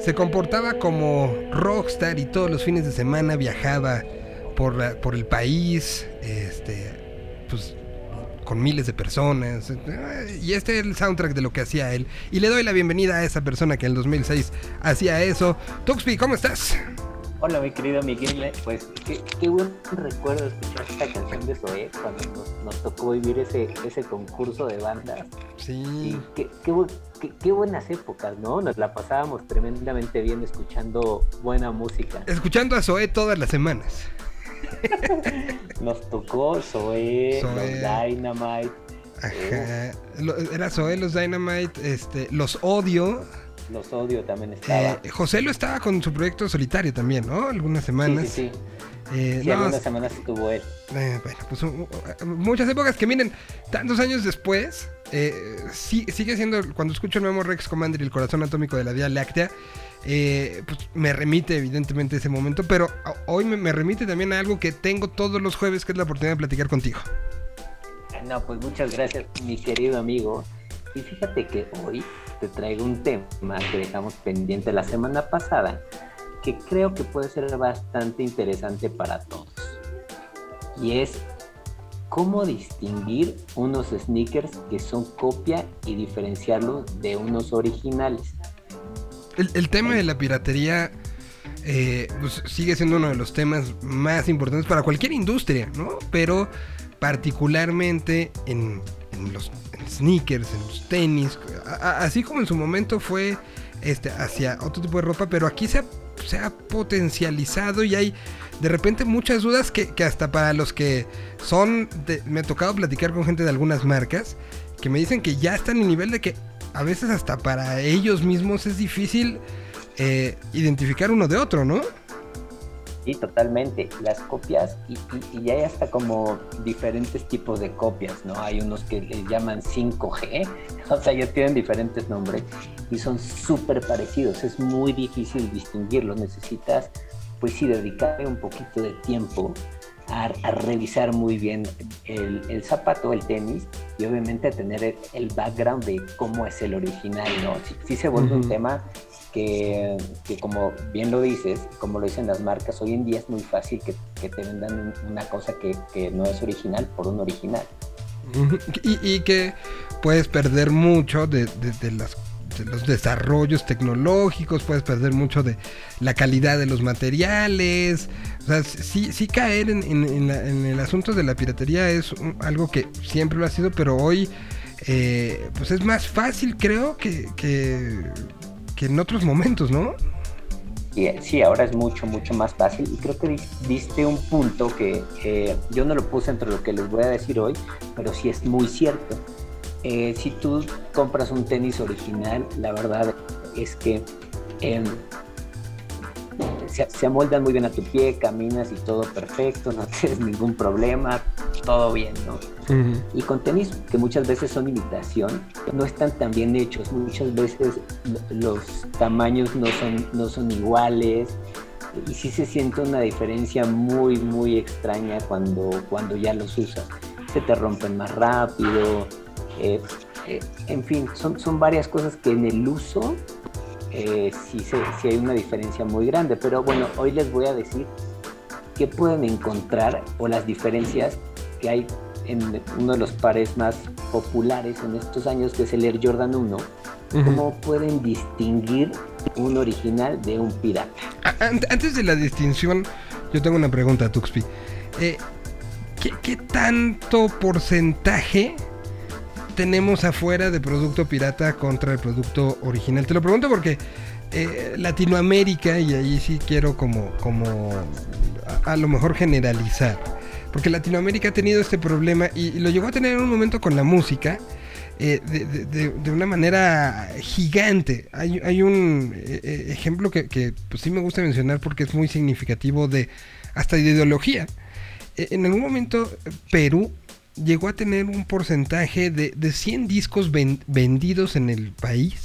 se comportaba como rockstar y todos los fines de semana viajaba por, por el país, este, pues con miles de personas. Y este es el soundtrack de lo que hacía él. Y le doy la bienvenida a esa persona que en el 2006 hacía eso. Tuxpi, ¿cómo estás? Hola, mi querido Miguel. Pues qué, qué buen recuerdo de Zoé cuando nos, nos tocó vivir ese, ese concurso de bandas. Sí. Y qué, qué, bu- qué- qué buenas épocas, ¿no? Nos la pasábamos tremendamente bien escuchando buena música. Escuchando a Zoé todas las semanas. Nos tocó Zoé, los. Dynamite, Ajá. Lo- Era Zoé, los Dynamite, este, los odio. los Odio también estaba. Eh, José lo estaba con su proyecto solitario también, ¿no? Algunas sí, semanas. sí, sí. Eh, Sí, no, algunas semanas estuvo él. eh, bueno, pues uh, muchas épocas que miren, tantos años después, eh, sí- sigue siendo, cuando escucho el Memo Rex Commander y el corazón atómico de la Vía Láctea, eh, pues me remite evidentemente a ese momento, pero hoy me, me remite también a algo que tengo todos los jueves, que es la oportunidad de platicar contigo. No, pues muchas gracias, mi querido amigo. Y fíjate que hoy te traigo un tema que dejamos pendiente la semana pasada, que creo que puede ser bastante interesante para todos. Y es cómo distinguir unos sneakers que son copia y diferenciarlos de unos originales. El, tema de la piratería eh, pues, sigue siendo uno de los temas más importantes para cualquier industria, ¿no? Pero particularmente en, los sneakers, en los tenis, así como en su momento fue este, hacia otro tipo de ropa, pero aquí se ha, se ha potencializado y hay de repente muchas dudas que, que hasta para los que son, me ha tocado platicar con gente de algunas marcas, que me dicen que ya están en nivel de que a veces hasta para ellos mismos es difícil eh, identificar uno de otro, ¿no? Sí, totalmente. Las copias, y, y- y ya hay hasta como diferentes tipos de copias, ¿no? Hay unos que les llaman 5G, o sea, ya tienen diferentes nombres y son súper parecidos. Es muy difícil distinguirlos. Necesitas, pues sí, dedicarle un poquito de tiempo a, a revisar muy bien el, el zapato, el tenis, y obviamente a tener el, el background de cómo es el original, ¿no? Sí, sí se vuelve un Ujú. tema que, como bien lo dices, como lo dicen las marcas, hoy en día es muy fácil que, te vendan un- una cosa que, no es original por un original. Y, que puedes perder mucho de, los desarrollos tecnológicos, puedes perder mucho de la calidad de los materiales. O sea, sí, sí caer en, el asunto de la piratería es algo que siempre lo ha sido, pero hoy eh, pues es más fácil creo que, que en otros momentos, ¿no? Eh, sí, ahora es mucho, mucho más fácil y creo que dis- diste un punto que eh, yo no lo puse entre lo que les voy a decir hoy, pero sí es muy cierto. Eh, si tú compras un tenis original, la verdad es que em, se amoldan muy bien a tu pie, caminas y todo perfecto, no tienes ningún problema, todo bien, ¿no? Y con tenis que muchas veces son imitación, no están tan bien hechos, muchas veces lo- los tamaños no son, no son iguales. Y sí se siente una diferencia muy, muy extraña cuando, cuando ya los usas. se te rompen más rápido, eh, eh, en fin, son, son varias cosas que en el uso eh, sí, se- sí hay una diferencia muy grande, pero bueno, hoy les voy a decir qué pueden encontrar o las diferencias que hay en uno de los pares más populares en estos años, que es el Air Jordan 1, cómo pueden distinguir un original de un pirata. Antes de la distinción, yo tengo una pregunta, Tuxpi. Eh, ¿qué, qué tanto porcentaje tenemos afuera de producto pirata contra el producto original? Te lo pregunto porque eh, Latinoamérica, y ahí sí quiero como, como a, a lo mejor generalizar, porque Latinoamérica ha tenido este problema y, lo llegó a tener en un momento con la música. eh, de, una manera gigante. Hay, un eh, eh, ejemplo que, pues, sí me gusta mencionar porque es muy significativo de hasta de ideología. Eh, en algún momento Perú llegó a tener un porcentaje de, de 100 discos ven- vendidos en el país.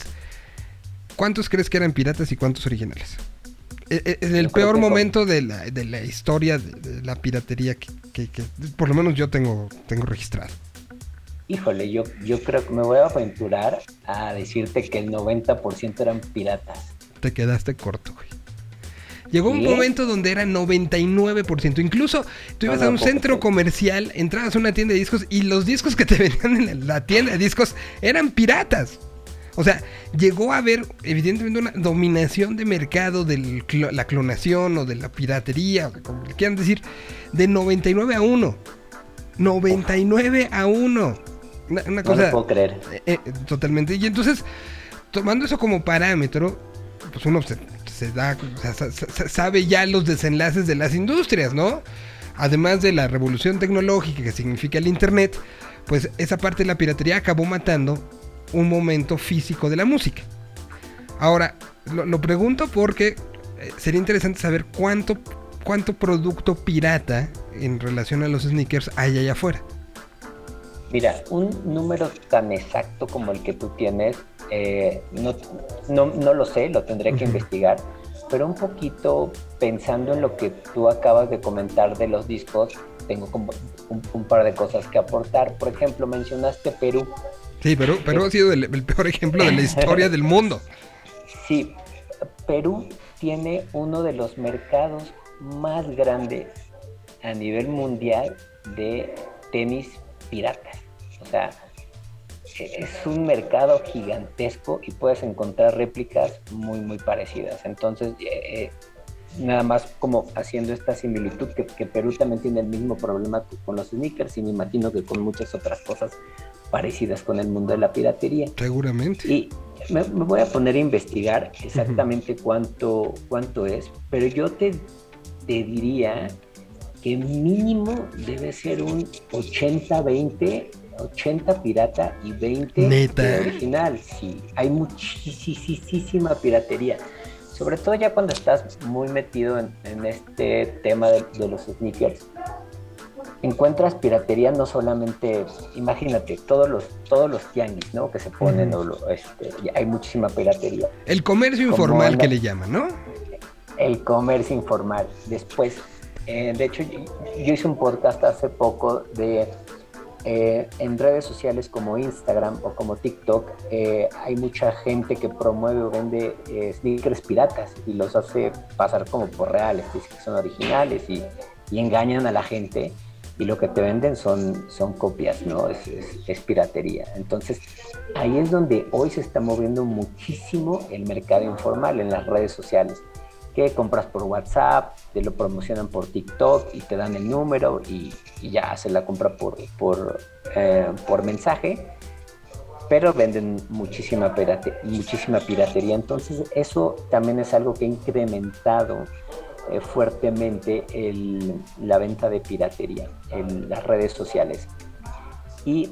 ¿Cuántos crees que eran piratas y cuántos originales? Eh, eh, En el peor momento de la, de la historia de, la piratería que, que- que por lo menos yo tengo, tengo registrado. Híjole, yo, yo creo que me voy a aventurar a decirte que el 90% eran piratas. Te quedaste corto, güey. Llegó un ¿Sí? momento donde era 99%. Incluso tú ibas No, a un centro comercial, entrabas a una tienda de discos y los discos que te vendían en la tienda de discos eran piratas. O sea, llegó a haber evidentemente una dominación de mercado de la clonación o de la piratería, o como le quieran decir, de 99 a 1. 99 a 1. Una, una No cosa... lo puedo creer. Eh, eh, totalmente. Y entonces, tomando eso como parámetro, pues uno se, se da, o sea, sa- sa- sabe ya los desenlaces de las industrias, ¿no? Además de la revolución tecnológica que significa el Internet, pues esa parte de la piratería acabó matando un momento físico de la música. Ahora, lo, lo pregunto porque eh, sería interesante saber cuánto, cuánto producto pirata en relación a los sneakers hay allá afuera. Mira, un número tan exacto como el que tú tienes, eh, no, no, no lo sé, lo tendré que investigar, pero un poquito pensando en lo que tú acabas de comentar de los discos, tengo como un, un par de cosas que aportar. Por ejemplo, mencionaste Perú. Sí, pero, pero ha sido el, el peor ejemplo de la historia del mundo. Sí, Perú tiene uno de los mercados más grandes a nivel mundial de tenis piratas. O sea, e- es un mercado gigantesco y puedes encontrar réplicas muy, muy parecidas. Entonces, eh, eh, nada más como haciendo esta similitud, que, que Perú también tiene el mismo problema con los sneakers y me imagino que con muchas otras cosas parecidas con el mundo de la piratería. Seguramente. Y me, me voy a poner a investigar exactamente cuánto, cuánto es, pero yo te, te diría que mínimo debe ser un 80-20, 80 pirata y 20 ¿Neta? original. Sí, hay muchísima piratería. Sobre todo ya cuando estás muy metido en, en este tema de, de los sneakers encuentras piratería no solamente, imagínate, todos los, todos los tianguis, ¿no? Que se ponen, o lo- este, hay muchísima piratería. El comercio Como informal que le llaman, ¿no? El comercio informal. Después, eh, de hecho, yo, yo hice un podcast hace poco de eh, en redes sociales como Instagram o como TikTok, eh, hay mucha gente que promueve o vende eh, sneakers piratas y los hace pasar como por reales, dice que son originales y, y engañan a la gente y lo que te venden son, son copias, ¿no? Es, piratería. Entonces, ahí es donde hoy se está moviendo muchísimo el mercado informal en las redes sociales que compras por WhatsApp, te lo promocionan por TikTok y te dan el número y, y ya haces la compra por, por, eh, por mensaje, pero venden muchísima, pirate- muchísima piratería. Entonces eso también es algo que ha incrementado eh, fuertemente el- la venta de piratería en las redes sociales. Y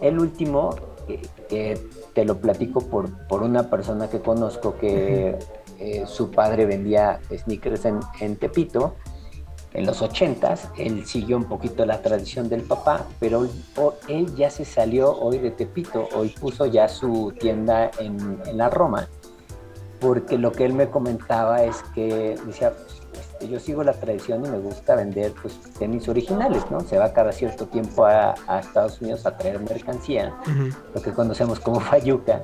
el último, que, te lo platico por, por una persona que conozco que eh, su padre vendía sneakers en, en Tepito en los 80s. Él siguió un poquito la tradición del papá, pero él ya se salió hoy de Tepito, hoy puso ya su tienda en, en la Roma, porque lo que él me comentaba es que decía, yo sigo la tradición y me gusta vender pues tenis originales, ¿no? Se va cada cierto tiempo a, a Estados Unidos a traer mercancía, lo que conocemos como Fayuca,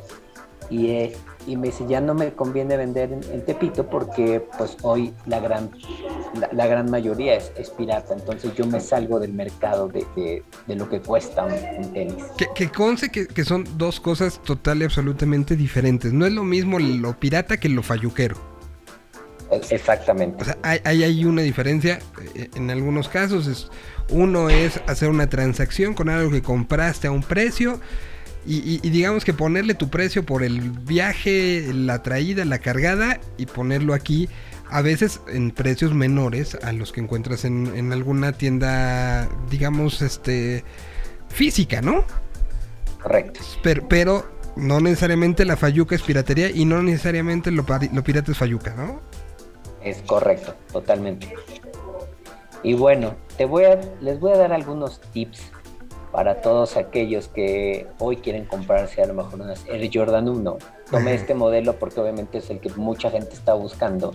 y, eh, y me dice, ya no me conviene vender en, en Tepito porque pues hoy la gran, la, la gran mayoría es, es pirata, entonces yo me salgo del mercado de, de- de lo que cuesta un, un tenis. Que, que conste que, que son dos cosas total y absolutamente diferentes. No es lo mismo lo pirata que lo falluquero. Exactamente. O sea, hay, hay, hay una diferencia. eh, En algunos casos es uno es hacer una transacción con algo que compraste a un precio y, y- y digamos que ponerle tu precio por el viaje, la traída, la cargada y ponerlo aquí a veces en precios menores a los que encuentras en, en alguna tienda, digamos, este física, ¿no? Correcto. Pero, pero no necesariamente la fayuca es piratería y no necesariamente lo, lo pirata es fayuca, ¿no? Es correcto, totalmente. Y bueno, te voy a, les voy a dar algunos tips para todos aquellos que hoy quieren comprarse a lo mejor unas Air Jordan 1. Tomé este modelo porque obviamente es el que mucha gente está buscando.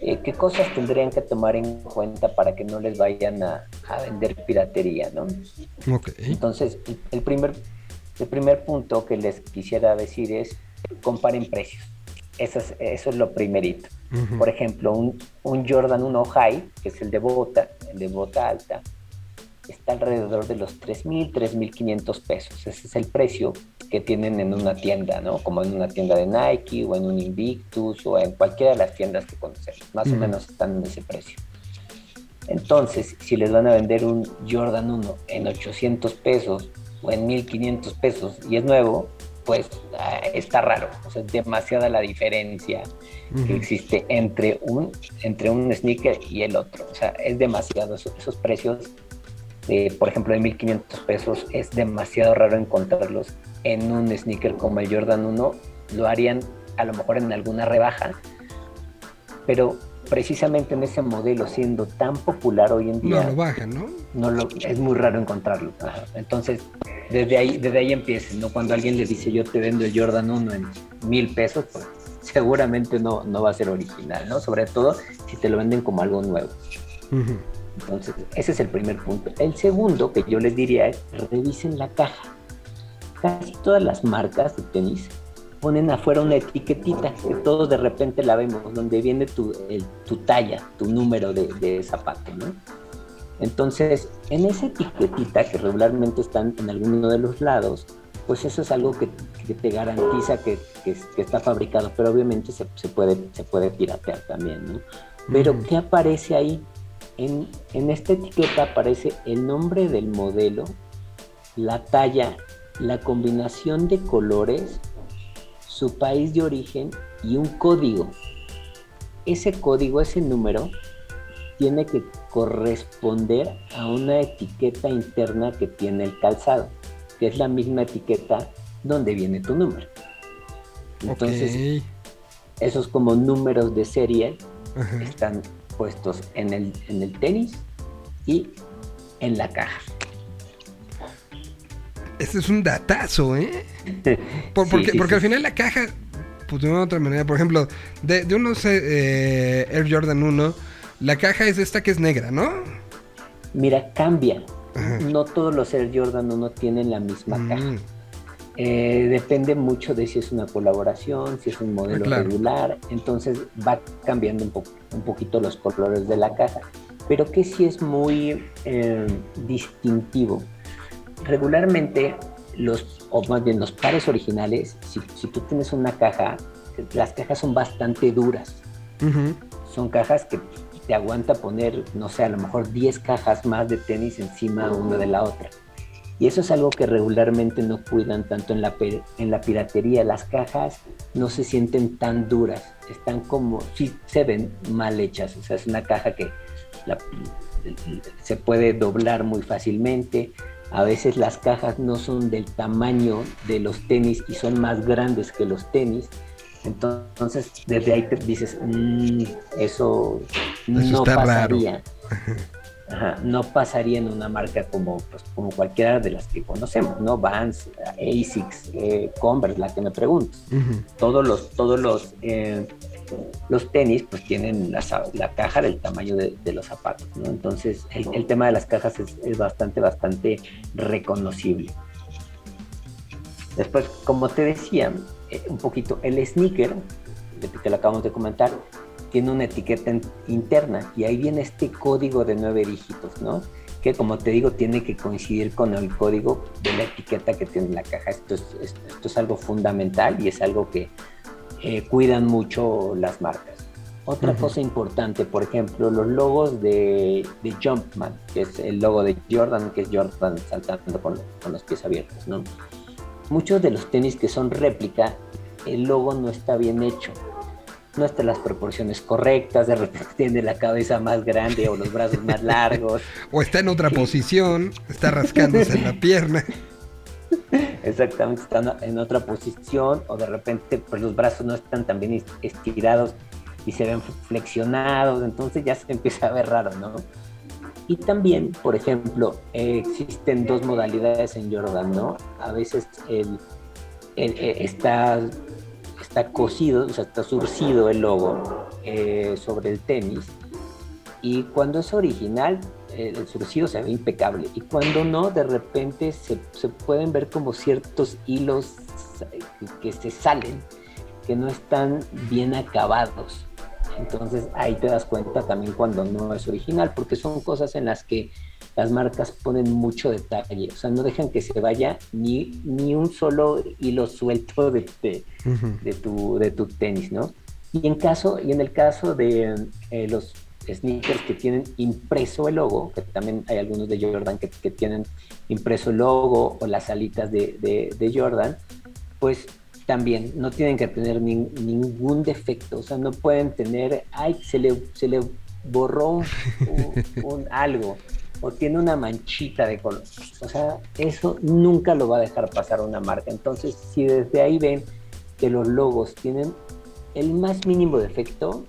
Eh, ¿Qué cosas tendrían que tomar en cuenta para que no les vayan a, a vender piratería, no? Entonces, el primer, el primer punto que les quisiera decir es comparen precios. Eso es, eso es lo primerito. Ujú. Por ejemplo, un, un Jordan 1 High, que es el de bota, el de bota alta, está alrededor de los 3.000, 3.500 pesos. Ese es el precio que tienen en una tienda, ¿no? Como en una tienda de Nike o en un Invictus o en cualquiera de las tiendas que conocemos. Más o Ujú. menos están en ese precio. Entonces, si les van a vender un Jordan 1 en 800 pesos o en 1500 pesos y es nuevo, pues ah, está raro. O sea, es demasiada la diferencia que existe entre un, entre un sneaker y el otro. O sea, es demasiado. Esos, esos precios, de, por ejemplo, de 1500 pesos, es demasiado raro encontrarlos en un sneaker como el Jordan 1. Lo harían a lo mejor en alguna rebaja, pero precisamente en ese modelo, siendo tan popular hoy en día, No lo bajan, ¿no? no lo, es muy raro encontrarlo. Ajá. Entonces, desde ahí, desde ahí empieza, ¿no? Cuando alguien le dice yo te vendo el Jordan 1 en mil pesos, pues seguramente no, no va a ser original, ¿no? Sobre todo si te lo venden como algo nuevo. Entonces, ese es el primer punto. El segundo que yo les diría es revisen la caja. Casi todas las marcas de tenis ponen afuera una etiquetita que todos de repente la vemos, donde viene tu, el- tu talla, tu número de, de zapato, ¿no? Entonces, en esa etiquetita que regularmente están en alguno de los lados, pues eso es algo que, que te garantiza que, que- que está fabricado, pero obviamente se, se puede, se puede piratear también, ¿no? Pero. ¿qué aparece ahí? En, en esta etiqueta aparece el nombre del modelo, la talla, la combinación de colores, su país de origen y un código. Ese código, ese número, tiene que corresponder a una etiqueta interna que tiene el calzado, que es la misma etiqueta donde viene tu número. Entonces, esos como números de serie Ajá. están puestos en el, en el tenis y en la caja. Este es un datazo, ¿eh? Por- Sí, porque, sí, porque sí. al final la caja, pues de una u otra manera, por ejemplo, de, de unos eh, Air Jordan 1, la caja es esta que es negra, ¿no? Mira, cambia. Ajá. No todos los Air Jordan 1 tienen la misma caja. Mm, Eh, depende mucho de si es una colaboración, si es un modelo claro. regular, entonces va cambiando un, po- un poquito los colores de la caja, pero que sí es muy eh, distintivo. Regularmente los, o más bien los pares originales, si, si tú tienes una caja, las cajas son bastante duras, son cajas que te aguanta poner, no sé, a lo mejor 10 cajas más de tenis encima una de la otra. Y eso es algo que regularmente no cuidan tanto en la, en la piratería. Las cajas no se sienten tan duras, están como, sí se ven mal hechas. O sea, es una caja que la- se puede doblar muy fácilmente. A veces las cajas no son del tamaño de los tenis y son más grandes que los tenis. Entonces, desde ahí te dices, "Mm, eso, no está raro". pasaría. Ajá, no pasaría en una marca como, pues, como cualquiera de las que conocemos, ¿no? Vans, Asics, eh, Converse, la que me preguntes. Ujú. Todos los, todos los, eh, los tenis pues tienen la, caja del tamaño de, los zapatos, ¿no? Entonces el, tema de las cajas es, bastante, bastante reconocible. Después, como te decía, eh, un poquito, el sneaker, que lo acabamos de comentar, tiene una etiqueta in- interna y ahí viene este código de nueve dígitos, ¿no? Que como te digo, tiene que coincidir con el código de la etiqueta que tiene la caja. Esto es, es- esto es algo fundamental y es algo que eh, cuidan mucho las marcas. Otra Ujú. cosa importante, por ejemplo, los logos de, de Jumpman, que es el logo de Jordan, que es Jordan saltando con, con los pies abiertos, ¿no? Muchos de los tenis que son réplica, el logo no está bien hecho. No están las proporciones correctas, de repente tiene la cabeza más grande o los brazos más largos. O está en otra posición, está rascándose en la pierna. Exactamente, están en otra posición o de repente pues los brazos no están tan bien est- estirados y se ven flexionados, entonces ya se empieza a ver raro, ¿no? Y también, por ejemplo, existen dos modalidades en Jordan, ¿no? A veces eh, está, está cosido, o sea, está surcido el logo eh, sobre el tenis y cuando es original, el surcido se ve impecable. Y cuando no, de repente se, se pueden ver como ciertos hilos que, que se salen, que no están bien acabados. Entonces ahí te das cuenta también cuando no es original, porque son cosas en las que las marcas ponen mucho detalle. O sea, no dejan que se vaya ni, ni un solo hilo suelto de, de, de tu, de tu tenis, ¿no? Y en, caso, y en el caso de eh, los sneakers que tienen impreso el logo, que también hay algunos de Jordan que, que tienen impreso el logo o las alitas de, de- de Jordan, pues también no tienen que tener nin- ningún defecto, o sea, no pueden tener, ay, se le, se le borró un algo o tiene una manchita de color. O sea, eso nunca lo va a dejar pasar una marca. Entonces, si desde ahí ven que los logos tienen el más mínimo defecto,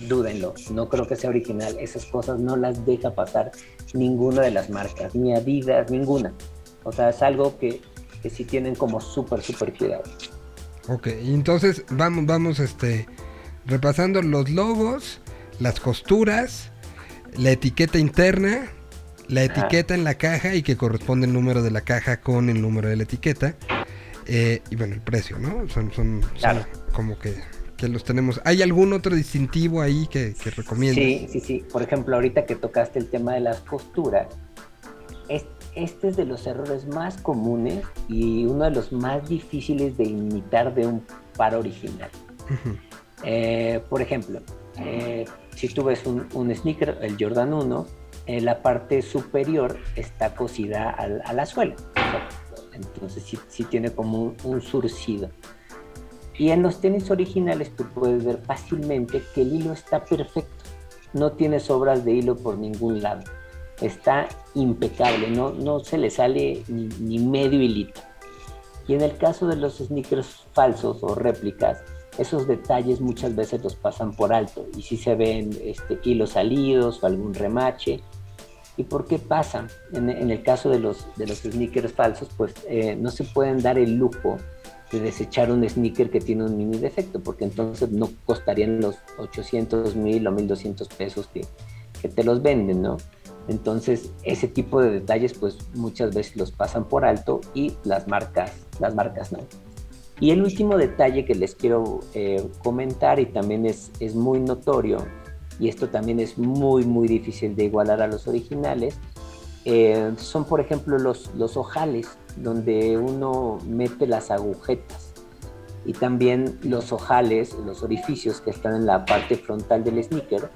dúdenlo. No creo que sea original. Esas cosas no las deja pasar ninguna de las marcas, ni Adidas, ninguna. O sea, es algo que, que sí tienen como súper, súper cuidado. Ok, entonces vamos, vamos, este, repasando los logos, las costuras, la etiqueta interna, la etiqueta en la caja y que corresponde el número de la caja con el número de la etiqueta. eh, y bueno, el precio, ¿no? Son, son, son Claro. como que, que los tenemos. ¿Hay algún otro distintivo ahí que, que recomiendas? Sí, sí, sí. Por ejemplo, ahorita que tocaste el tema de las costuras, es- este es de los errores más comunes y uno de los más difíciles de imitar de un par original. Eh, por ejemplo, eh, si tú ves un, un sneaker, el Jordan 1, eh, la parte superior está cosida al- a la suela. Entonces sí, sí tiene como un, un surcido. Y en los tenis originales tú puedes ver fácilmente que el hilo está perfecto. No tiene sobras de hilo por ningún lado. Está impecable, no, no se le sale ni, ni medio hilito. Y en el caso de los sneakers falsos o réplicas, esos detalles muchas veces los pasan por alto y si se ven este, hilos salidos o algún remache. ¿Y por qué pasa? En, en el caso de los, de los sneakers falsos, pues eh, no se pueden dar el lujo de desechar un sneaker que tiene un mini defecto, porque entonces no costarían los 800 mil o 1200 pesos que, que te los venden, ¿no? Entonces, ese tipo de detalles, pues muchas veces los pasan por alto y las marcas, las marcas no. Y el último detalle que les quiero eh, comentar y también es, es muy notorio, y esto también es muy, muy difícil de igualar a los originales, eh, son por ejemplo los, los ojales, donde uno mete las agujetas y también los ojales, los orificios que están en la parte frontal del sneaker,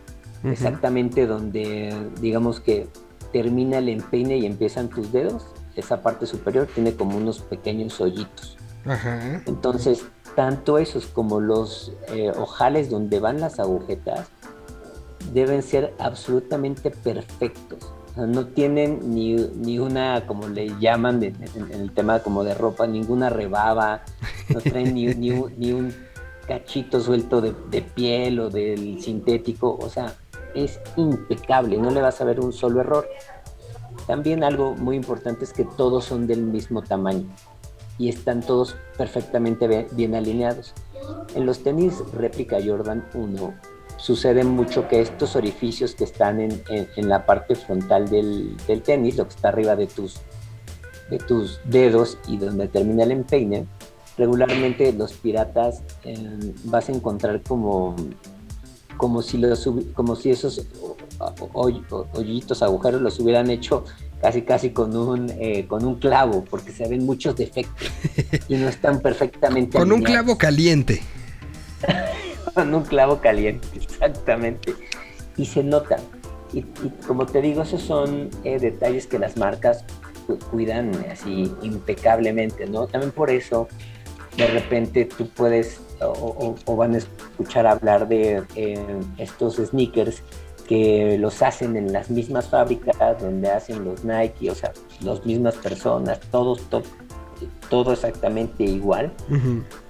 exactamente donde digamos que termina el empeine y empiezan tus dedos, esa parte superior tiene como unos pequeños hoyitos. Ajá. Entonces, tanto esos como los eh, ojales donde van las agujetas deben ser absolutamente perfectos. Sea, no tienen ni, ni una, como le llaman en, el tema como de ropa, ninguna rebaba, no traen ni, ni un, cachito suelto de, piel o del sintético. O sea, es impecable, no le vas a ver un solo error. También algo muy importante es que todos son del mismo tamaño. y están todos perfectamente be- bien alineados. En los tenis réplica Jordan 1 sucede mucho que estos orificios que están en, en- en la parte frontal del, del tenis, lo que está arriba de tus, de tus dedos y donde termina el empeine, regularmente los piratas eh, vas a encontrar como, como, si los, como si esos ho- hoy- ho- hoyitos, agujeros los hubieran hecho casi casi con un, eh, con un clavo, porque se ven muchos defectos y no están perfectamente Con un clavo caliente. con un clavo caliente, exactamente. Y se nota. Y, como te digo, esos son eh, detalles que las marcas cu- cuidan así impecablemente, ¿no? También por eso, de repente tú puedes o van a escuchar hablar de eh, estos sneakers que los hacen en las mismas fábricas donde hacen los Nike, o sea, las mismas personas, todos, to- todo exactamente igual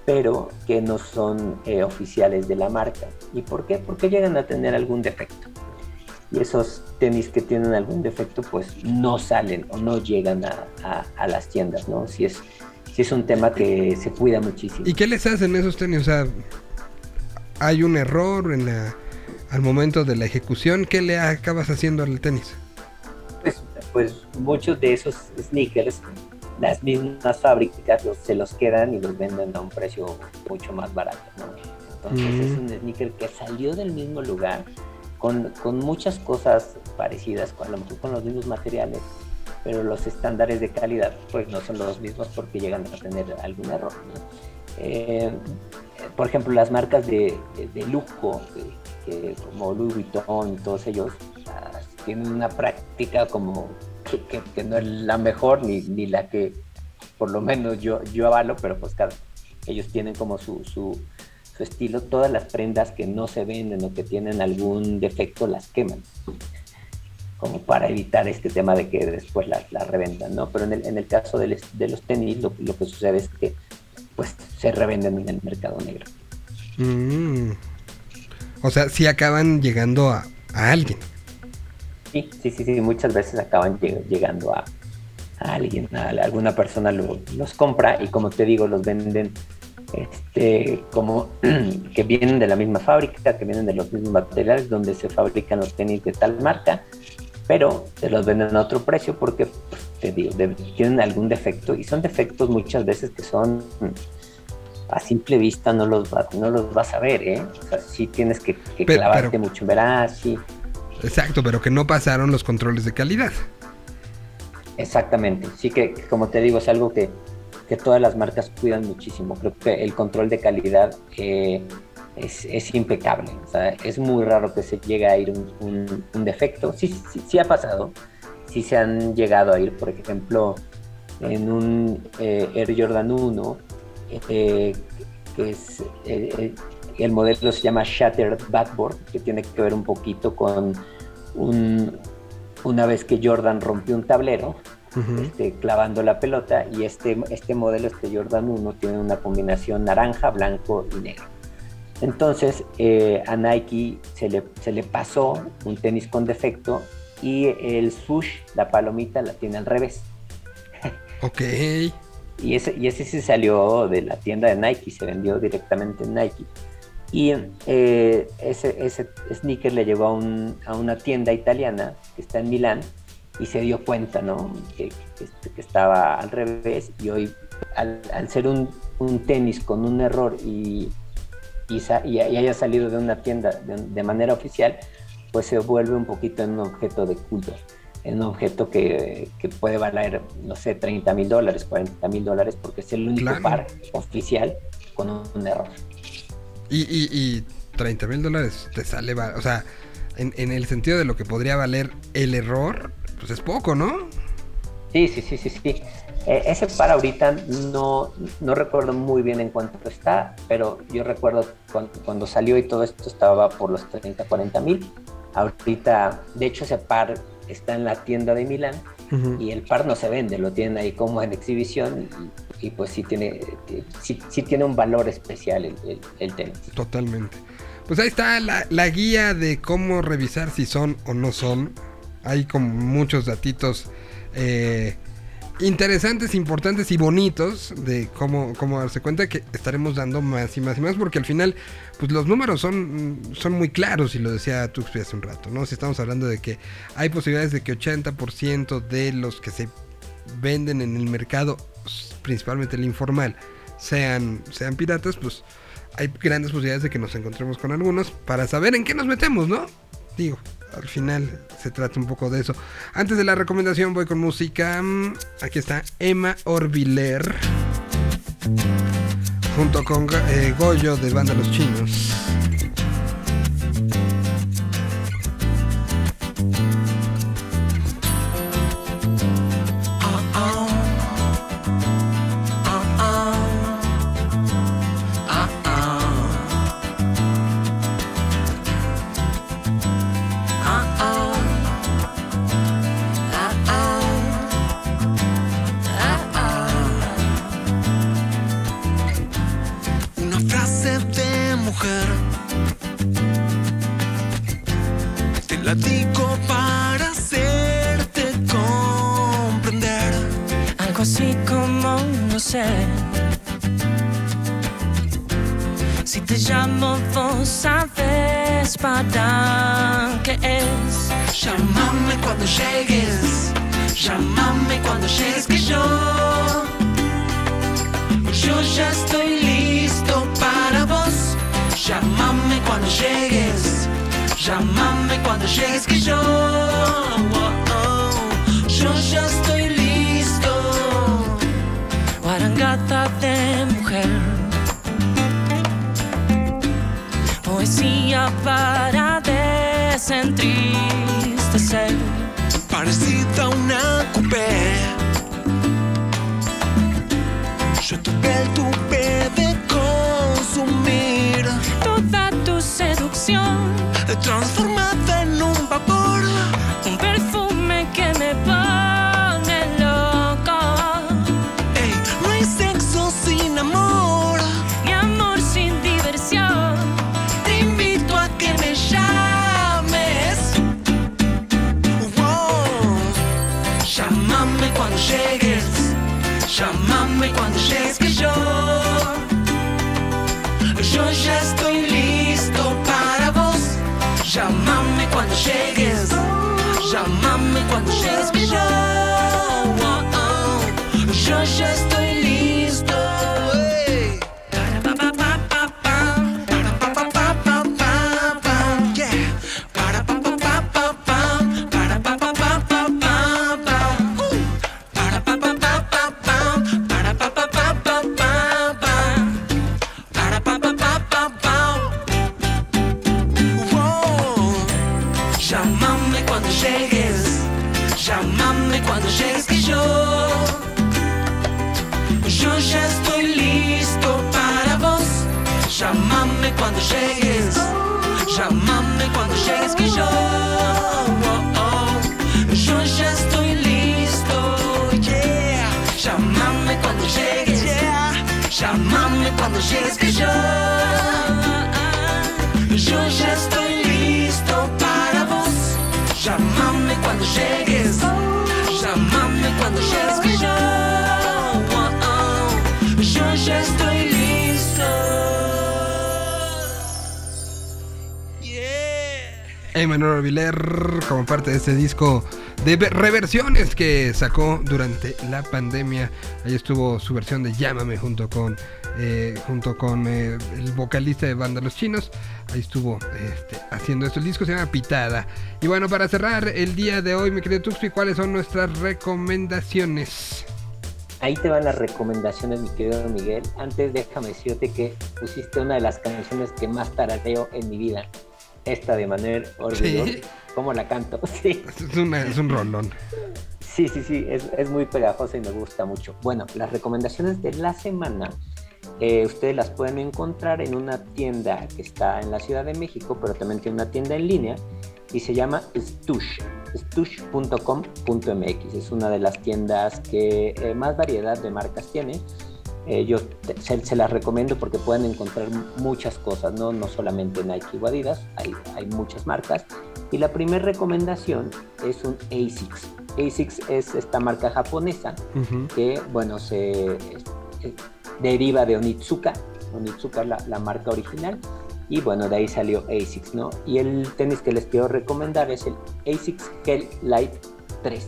pero que no son eh, oficiales de la marca. ¿Y por qué? Porque llegan a tener algún defecto. Y esos tenis que tienen algún defecto, pues no salen o no llegan a, a- a las tiendas, ¿no? Si es, si es un tema que se cuida muchísimo. ¿Y qué les hacen esos tenis? O sea, hay un error en la, al momento de la ejecución. ¿Qué le acabas haciendo al tenis? Pues, pues muchos de esos sneakers, las mismas fábricas los- se los quedan y los venden a un precio mucho más barato, ¿no? Entonces Mm. es un sneaker que salió del mismo lugar, con, con muchas cosas parecidas, con, a lo mejor con los mismos materiales, pero los estándares de calidad pues no son los mismos porque llegan a tener algún error. ¿no? Eh, por ejemplo, las marcas de, de- de lujo, que, que como Louis Vuitton y todos ellos, ah, tienen una práctica como que, no es la mejor ni, ni la que por lo menos yo, yo avalo, pero pues claro, ellos tienen como su, su, su estilo. Todas las prendas que no se venden o que tienen algún defecto las queman como para evitar este tema de que después las, revendan, ¿no? Pero en el, en el caso de, los tenis, lo, lo que sucede es que pues se revenden en el mercado negro. Mm. O sea, sí acaban llegando a, a alguien. Sí, sí, sí, sí, muchas veces acaban lleg- llegando a, a alguien, a alguna persona lo- los compra y como te digo, los venden este, como que vienen de la misma fábrica, que vienen de los mismos materiales donde se fabrican los tenis de tal marca, pero te los venden a otro precio porque, pues, te digo, de- tienen algún defecto y son defectos muchas veces que son a simple vista no los, va- no los vas a ver, ¿eh? O sea, sí tienes que, que Pero- clavarte pero- mucho en ver, ah, sí, Exacto, pero que no pasaron los controles de calidad. Exactamente, sí que, como te digo es algo que, que todas las marcas cuidan muchísimo. Creo que el control de calidad eh, es, impecable. O sea, es muy raro que se llegue a ir un, defecto. Sí, sí, sí ha pasado, sí se han llegado a ir, por ejemplo, en un eh, Air Jordan 1, eh, que es el modelo se llama Shattered Backboard, que tiene que ver un poquito con un, una vez que Jordan rompió un tablero, este, clavando la pelota, y este, este modelo, este Jordan 1, tiene una combinación naranja, blanco y negro. Entonces eh, a Nike se le, se le pasó un tenis con defecto y el swoosh, la palomita, la tiene al revés. Ok. Y ese, y ese sí salió de la tienda de Nike, se vendió directamente en Nike. Y eh, ese, ese sneaker le llegó a, un- a una tienda italiana que está en Milán y se dio cuenta, ¿no? Que, que- que estaba al revés y hoy, al, al ser un, un tenis con un error y, haya salido de una tienda de, de manera oficial, pues se vuelve un poquito en un objeto de culto, en un objeto que, que puede valer, no sé, 30 mil dólares, 40 mil dólares, porque es el único Claro. par oficial con un, un error. Y, y, y 30 mil dólares te sale, o sea, en, en el sentido de lo que podría valer el error, pues es poco, ¿no? Sí, sí, sí, sí, sí. Eh, ese par ahorita no, no recuerdo muy bien en cuánto está, pero yo recuerdo cuando, cuando salió y todo esto estaba por los 30, 40 mil. Ahorita, de hecho, ese par está en la tienda de Milán Y el par no se vende, lo tienen ahí como en exhibición y, y pues sí tiene, sí, sí tiene un valor especial el, el, el tenis. Totalmente. Pues ahí está la, la guía de cómo revisar si son o no son. Hay como muchos datitos eh, interesantes, importantes y bonitos de cómo, cómo darse cuenta que estaremos dando más y más y más, porque al final, pues los números son, son muy claros, y lo decía Tuxpi hace un rato, ¿no? Si estamos hablando de que hay posibilidades de que 80% de los que se venden en el mercado, principalmente el informal, sean, sean piratas, pues hay grandes posibilidades de que nos encontremos con algunos para saber en qué nos metemos, ¿no? Digo, al final se trata un poco de eso. Antes de la recomendación voy con música. Mm, Aquí está Emma Orbiler. Junto con eh, Goyo de Banda Los Chinos. Como no sé. Si te llamo, vos sabes para qué es. Llámame cuando llegues. Llámame cuando llegues que yo. Yo ya estoy listo para vos. Llámame cuando llegues. Llámame cuando llegues que yo. Oh, oh. Yo ya estoy Guarangata de mujer. Poesía para desentristecer. Parecida a una coupé. Yo tu piel tuve de consumir. Toda tu seducción. Transformada Llámame cuando llegues. Llámame cuando llegues que yo. Oh, oh. Yo ya Emanuel Orbiler como parte de este disco de ve- reversiones que sacó durante la pandemia. Ahí estuvo su versión de Llámame junto con eh, junto con eh, el vocalista de banda Los Chinos. Ahí estuvo este, haciendo esto. El disco se llama Pitada. Y bueno, para cerrar el día de hoy, mi querido Tuxpi, ¿cuáles son nuestras recomendaciones? Ahí te van las recomendaciones, mi querido Miguel. Antes déjame decirte que pusiste una de las canciones que más tarareo en mi vida. Esta de Manuel Orbillo. Sí. ¿Cómo la canto? Sí. Es, una- es un rolón. Sí, sí, sí, es, es muy pegajosa y me gusta mucho. Bueno, las recomendaciones de la semana, eh, ustedes las pueden encontrar en una tienda que está en la Ciudad de México, pero también tiene una tienda en línea y se llama Stush, stush.com.mx. Es una de las tiendas que eh, más variedad de marcas tiene. Eh, yo te- se, se las recomiendo porque pueden encontrar muchas cosas, ¿no? no solamente Nike o Adidas, hay, hay muchas marcas. Y la primera recomendación es un ASICS. ASICS es esta marca japonesa Ujú. que, bueno, se eh, deriva de Onitsuka. Onitsuka es la, la marca original. Y bueno, de ahí salió ASICS, ¿no? Y el tenis que les quiero recomendar es el ASICS Hell Light 3.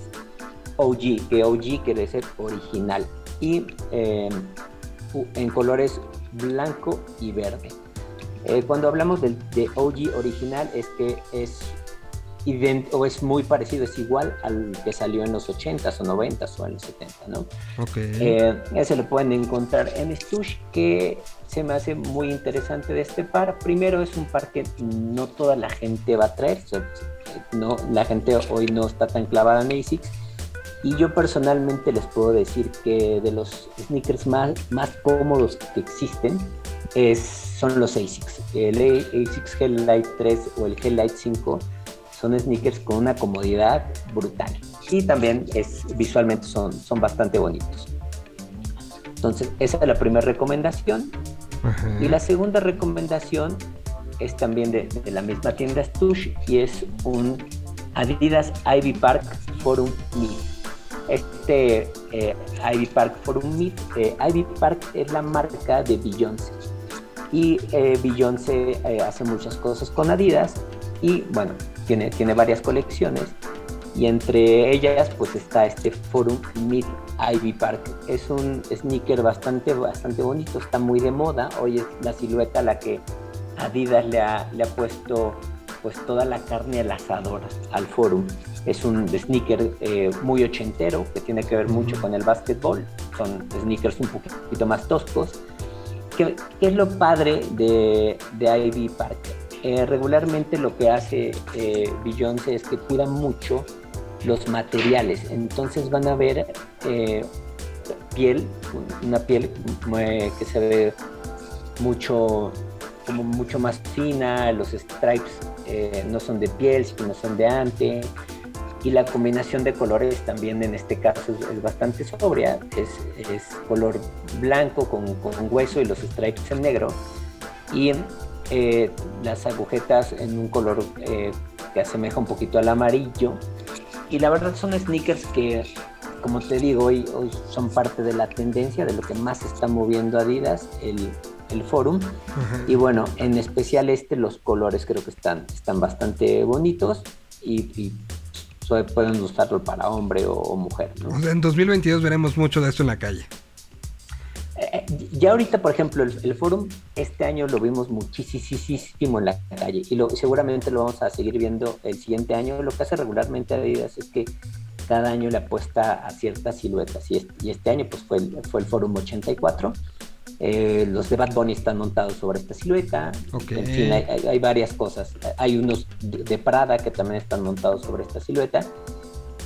OG, que OG quiere decir original. Y eh, en colores blanco y verde. Eh, cuando hablamos del, de OG original es que es o es muy parecido, es igual al que salió en los 80s o 90s o en los 70, ¿no? Ok. Eh, ese lo pueden encontrar en Stush, que se me hace muy interesante de este par. Primero es un par que no toda la gente va a traer, no, la gente hoy no está tan clavada en ASICS. Y yo personalmente les puedo decir que de los sneakers más, más cómodos que existen es, son los ASICS. El ASICS Hell Light 3 o el Hell Light 5 son sneakers con una comodidad brutal. Y también es, visualmente son, son bastante bonitos. Entonces, esa es la primera recomendación. Ajá. Y la segunda recomendación es también de, de la misma tienda Stush y es un Adidas Ivy Park Forum Mid. Este eh, Ivy Park Forum eh, Ivy Park es la marca de Beyoncé. Y eh, Beyoncé eh, hace muchas cosas con Adidas y bueno, tiene, tiene varias colecciones y entre ellas pues está este Forum Mid Ivy Park. Es un sneaker bastante, bastante bonito, está muy de moda. Hoy es la silueta a la que Adidas le ha, le ha puesto pues toda la carne al asador al Forum. Es un sneaker eh, muy ochentero que tiene que ver mucho con el básquetbol. Son sneakers un poquito más toscos. ¿Qué, qué es lo padre de, de Ivy Park? Eh, regularmente lo que hace eh, Beyoncé es que cuida mucho los materiales. Entonces van a ver eh, piel, una piel que se ve mucho, como mucho más fina, los stripes eh, no son de piel, sino son de ante. Y la combinación de colores también en este caso es, bastante sobria, es, color blanco con, hueso y los stripes en negro. Y eh, las agujetas en un color eh, que asemeja un poquito al amarillo. Y la verdad son sneakers que, como te digo, hoy son parte de la tendencia, de lo que más está moviendo Adidas, el, el forum. Ajá. Y bueno, en especial este, los colores creo que están, están bastante bonitos y, pueden usarlo para hombre o, o mujer. ¿no? En 2022 veremos mucho de esto en la calle. Eh, ya ahorita, por ejemplo, el, el forum este año lo vimos muchísimo en la calle y lo, seguramente lo vamos a seguir viendo el siguiente año. Lo que hace regularmente Adidas es que cada año le apuesta a ciertas siluetas y este, y este año pues fue el, fue el forum 84. Eh, los de Bad Bunny están montados sobre esta silueta. En fin, hay, hay- hay varias cosas. Hay unos de, de Prada que también están montados sobre esta silueta.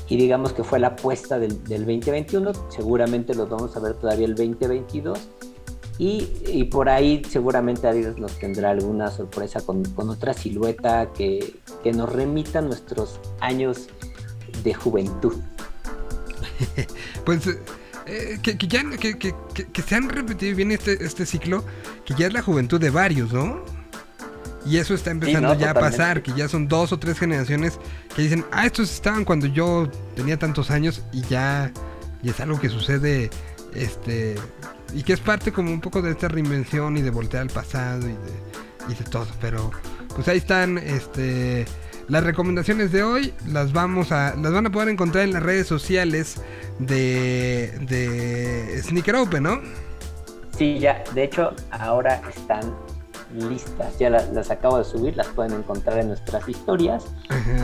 Y digamos que fue la apuesta del, del 2021. Seguramente los vamos a ver todavía el 2022. Y, y por ahí seguramente Adidas nos tendrá alguna sorpresa con, con otra silueta que, que nos remita a nuestros años de juventud. Pues eh, que, que ya que, que- que- que se han repetido bien este, este ciclo, que ya es la juventud de varios, ¿no? Y eso está empezando no, ya a pasar, que ya son dos o tres generaciones que dicen, ah, estos estaban cuando yo tenía tantos años y ya y es algo que sucede, este, y que es parte como un poco de esta reinvención y de voltear al pasado y de, y de todo, pero pues ahí están, este, las recomendaciones de hoy, las vamos a, las van a poder encontrar en las redes sociales de, de Sneaker Open, ¿no? Sí, ya, de hecho, ahora están listas. Ya la- las, acabo de subir, las pueden encontrar en nuestras historias.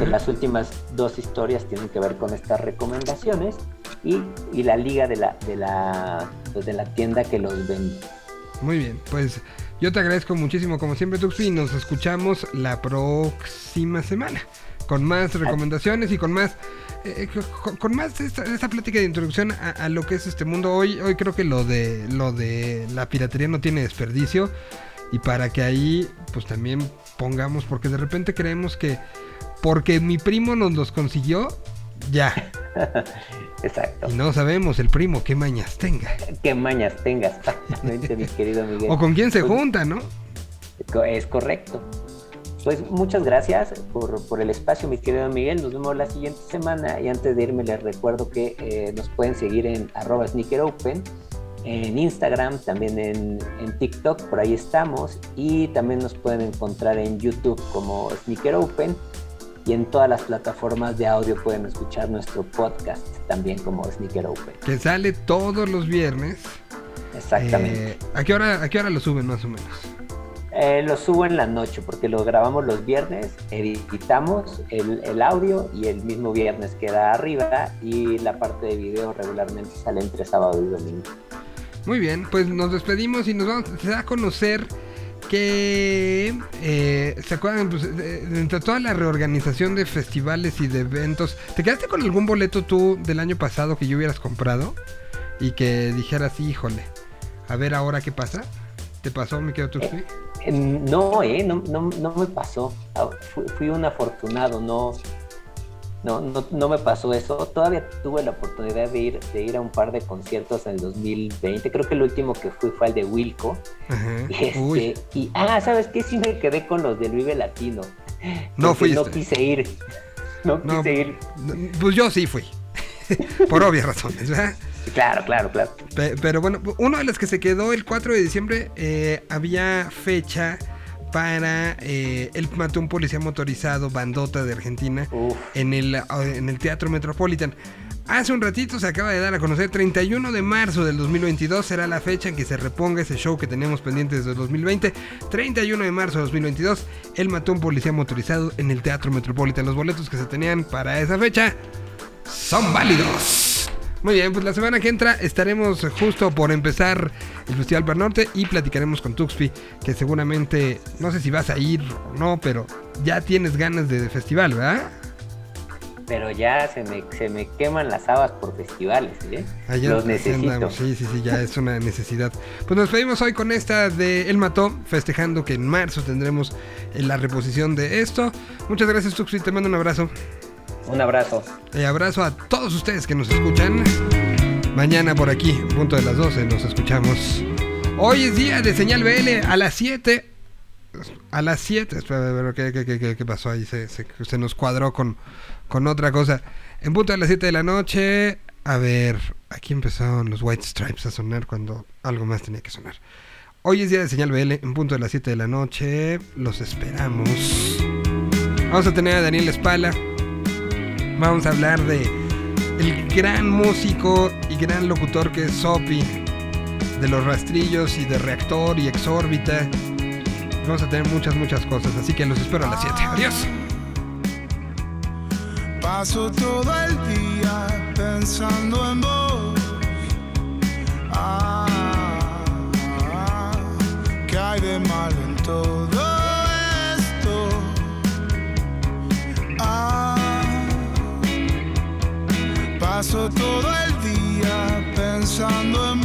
Las últimas dos historias tienen que ver con estas recomendaciones y, y la liga de la, de la, pues, de la tienda que los vende. Muy bien, pues yo te agradezco muchísimo como siempre Tuxi y nos escuchamos la próxima semana con más recomendaciones y con más eh, con, con más esta, plática de introducción a, a lo que es este mundo. Hoy hoy creo que lo de lo de la piratería no tiene desperdicio y para que ahí pues también pongamos porque de repente creemos que porque mi primo nos los consiguió ya Exacto. y no sabemos el primo qué mañas tenga Qué mañas tengas, exactamente, mi querido Miguel. o con quién se Pues, junta no Es correcto. Pues muchas gracias por, por el espacio, mi querido Miguel. Nos vemos la siguiente semana y antes de irme les recuerdo que eh, nos pueden seguir en arroba sneakeropen, en Instagram, también en, en TikTok, por ahí estamos y también nos pueden encontrar en YouTube como Sneaker Open y en todas las plataformas de audio pueden escuchar nuestro podcast también como Sneaker Open. Que sale todos los viernes. Exactamente. Eh, ¿a, qué hora, ¿A qué hora lo suben más o menos? Eh, lo subo en la noche porque lo grabamos los viernes, editamos el, el, audio y el mismo viernes queda arriba y la parte de video regularmente sale entre sábado y domingo. Muy bien, pues nos despedimos y nos vamos se da a conocer que eh, se acuerdan pues, entre toda la reorganización de festivales y de eventos ¿te quedaste con algún boleto tú del año pasado que yo hubieras comprado? y que dijeras híjole a ver ahora qué pasa ¿te pasó mi querido Tuxtli? Eh, No, eh, no, no, me pasó. Ah, fui un afortunado, no, no, no, no me pasó eso. Todavía tuve la oportunidad de ir, de ir a un par de conciertos en el 2020. Creo que el último que fui fue el de Wilco. Ajá. Y, este, y ah, ¿sabes qué? Sí me quedé con los del Vive Latino. No Porque No quise ir. No, No, quise ir. pues yo sí fui por obvias razones ¿verdad? Claro, claro, claro. Pe- Pero bueno, uno de los que se quedó el 4 de diciembre eh, había fecha para eh, el mató un policía motorizado bandota de Argentina Uf. en el, en el Teatro Metropolitan. Hace un ratito se acaba de dar a conocer, 31 de marzo del 2022 será la fecha en que se reponga ese show que teníamos pendiente desde el 2020. 31 de marzo de 2022, él mató a un policía motorizado en el Teatro Metropolitan. Los boletos que se tenían para esa fecha son válidos. Muy bien, pues la semana que entra estaremos justo por empezar el Festival Bar Norte y platicaremos con Tuxpi, que seguramente, no sé si vas a ir o no, pero ya tienes ganas de festival, ¿verdad? Pero ya se me, se me queman las habas por festivales, ¿eh? Allá Los necesito. andamos. Sí, sí, sí, ya es una necesidad. Pues nos pedimos hoy con esta de El Mató, festejando que en marzo tendremos eh, la reposición de esto. Muchas gracias, Tuxpi, te mando un abrazo. Un abrazo. Y abrazo a todos ustedes que nos escuchan. Mañana por aquí, punto de las 12, nos escuchamos. Hoy es día de señal BL a las 7. A las 7. Espera, ¿qué, qué- qué- qué- pasó ahí? Se, se- se nos cuadró con, con otra cosa. En punto de las 7 de la noche. A ver, aquí empezaron los White Stripes a sonar cuando algo más tenía que sonar. Hoy es día de señal BL, en punto de las 7 de la noche. Los esperamos. Vamos a tener a Daniel Espala. Vamos a hablar de el gran músico y gran locutor que es Sopi, de los rastrillos y de reactor y exórbita. Vamos a tener muchas, muchas cosas, así que los espero a las 7. Adiós. Paso todo el día pensando en vos. Ah, ¿qué hay de malo en todo paso todo el día pensando en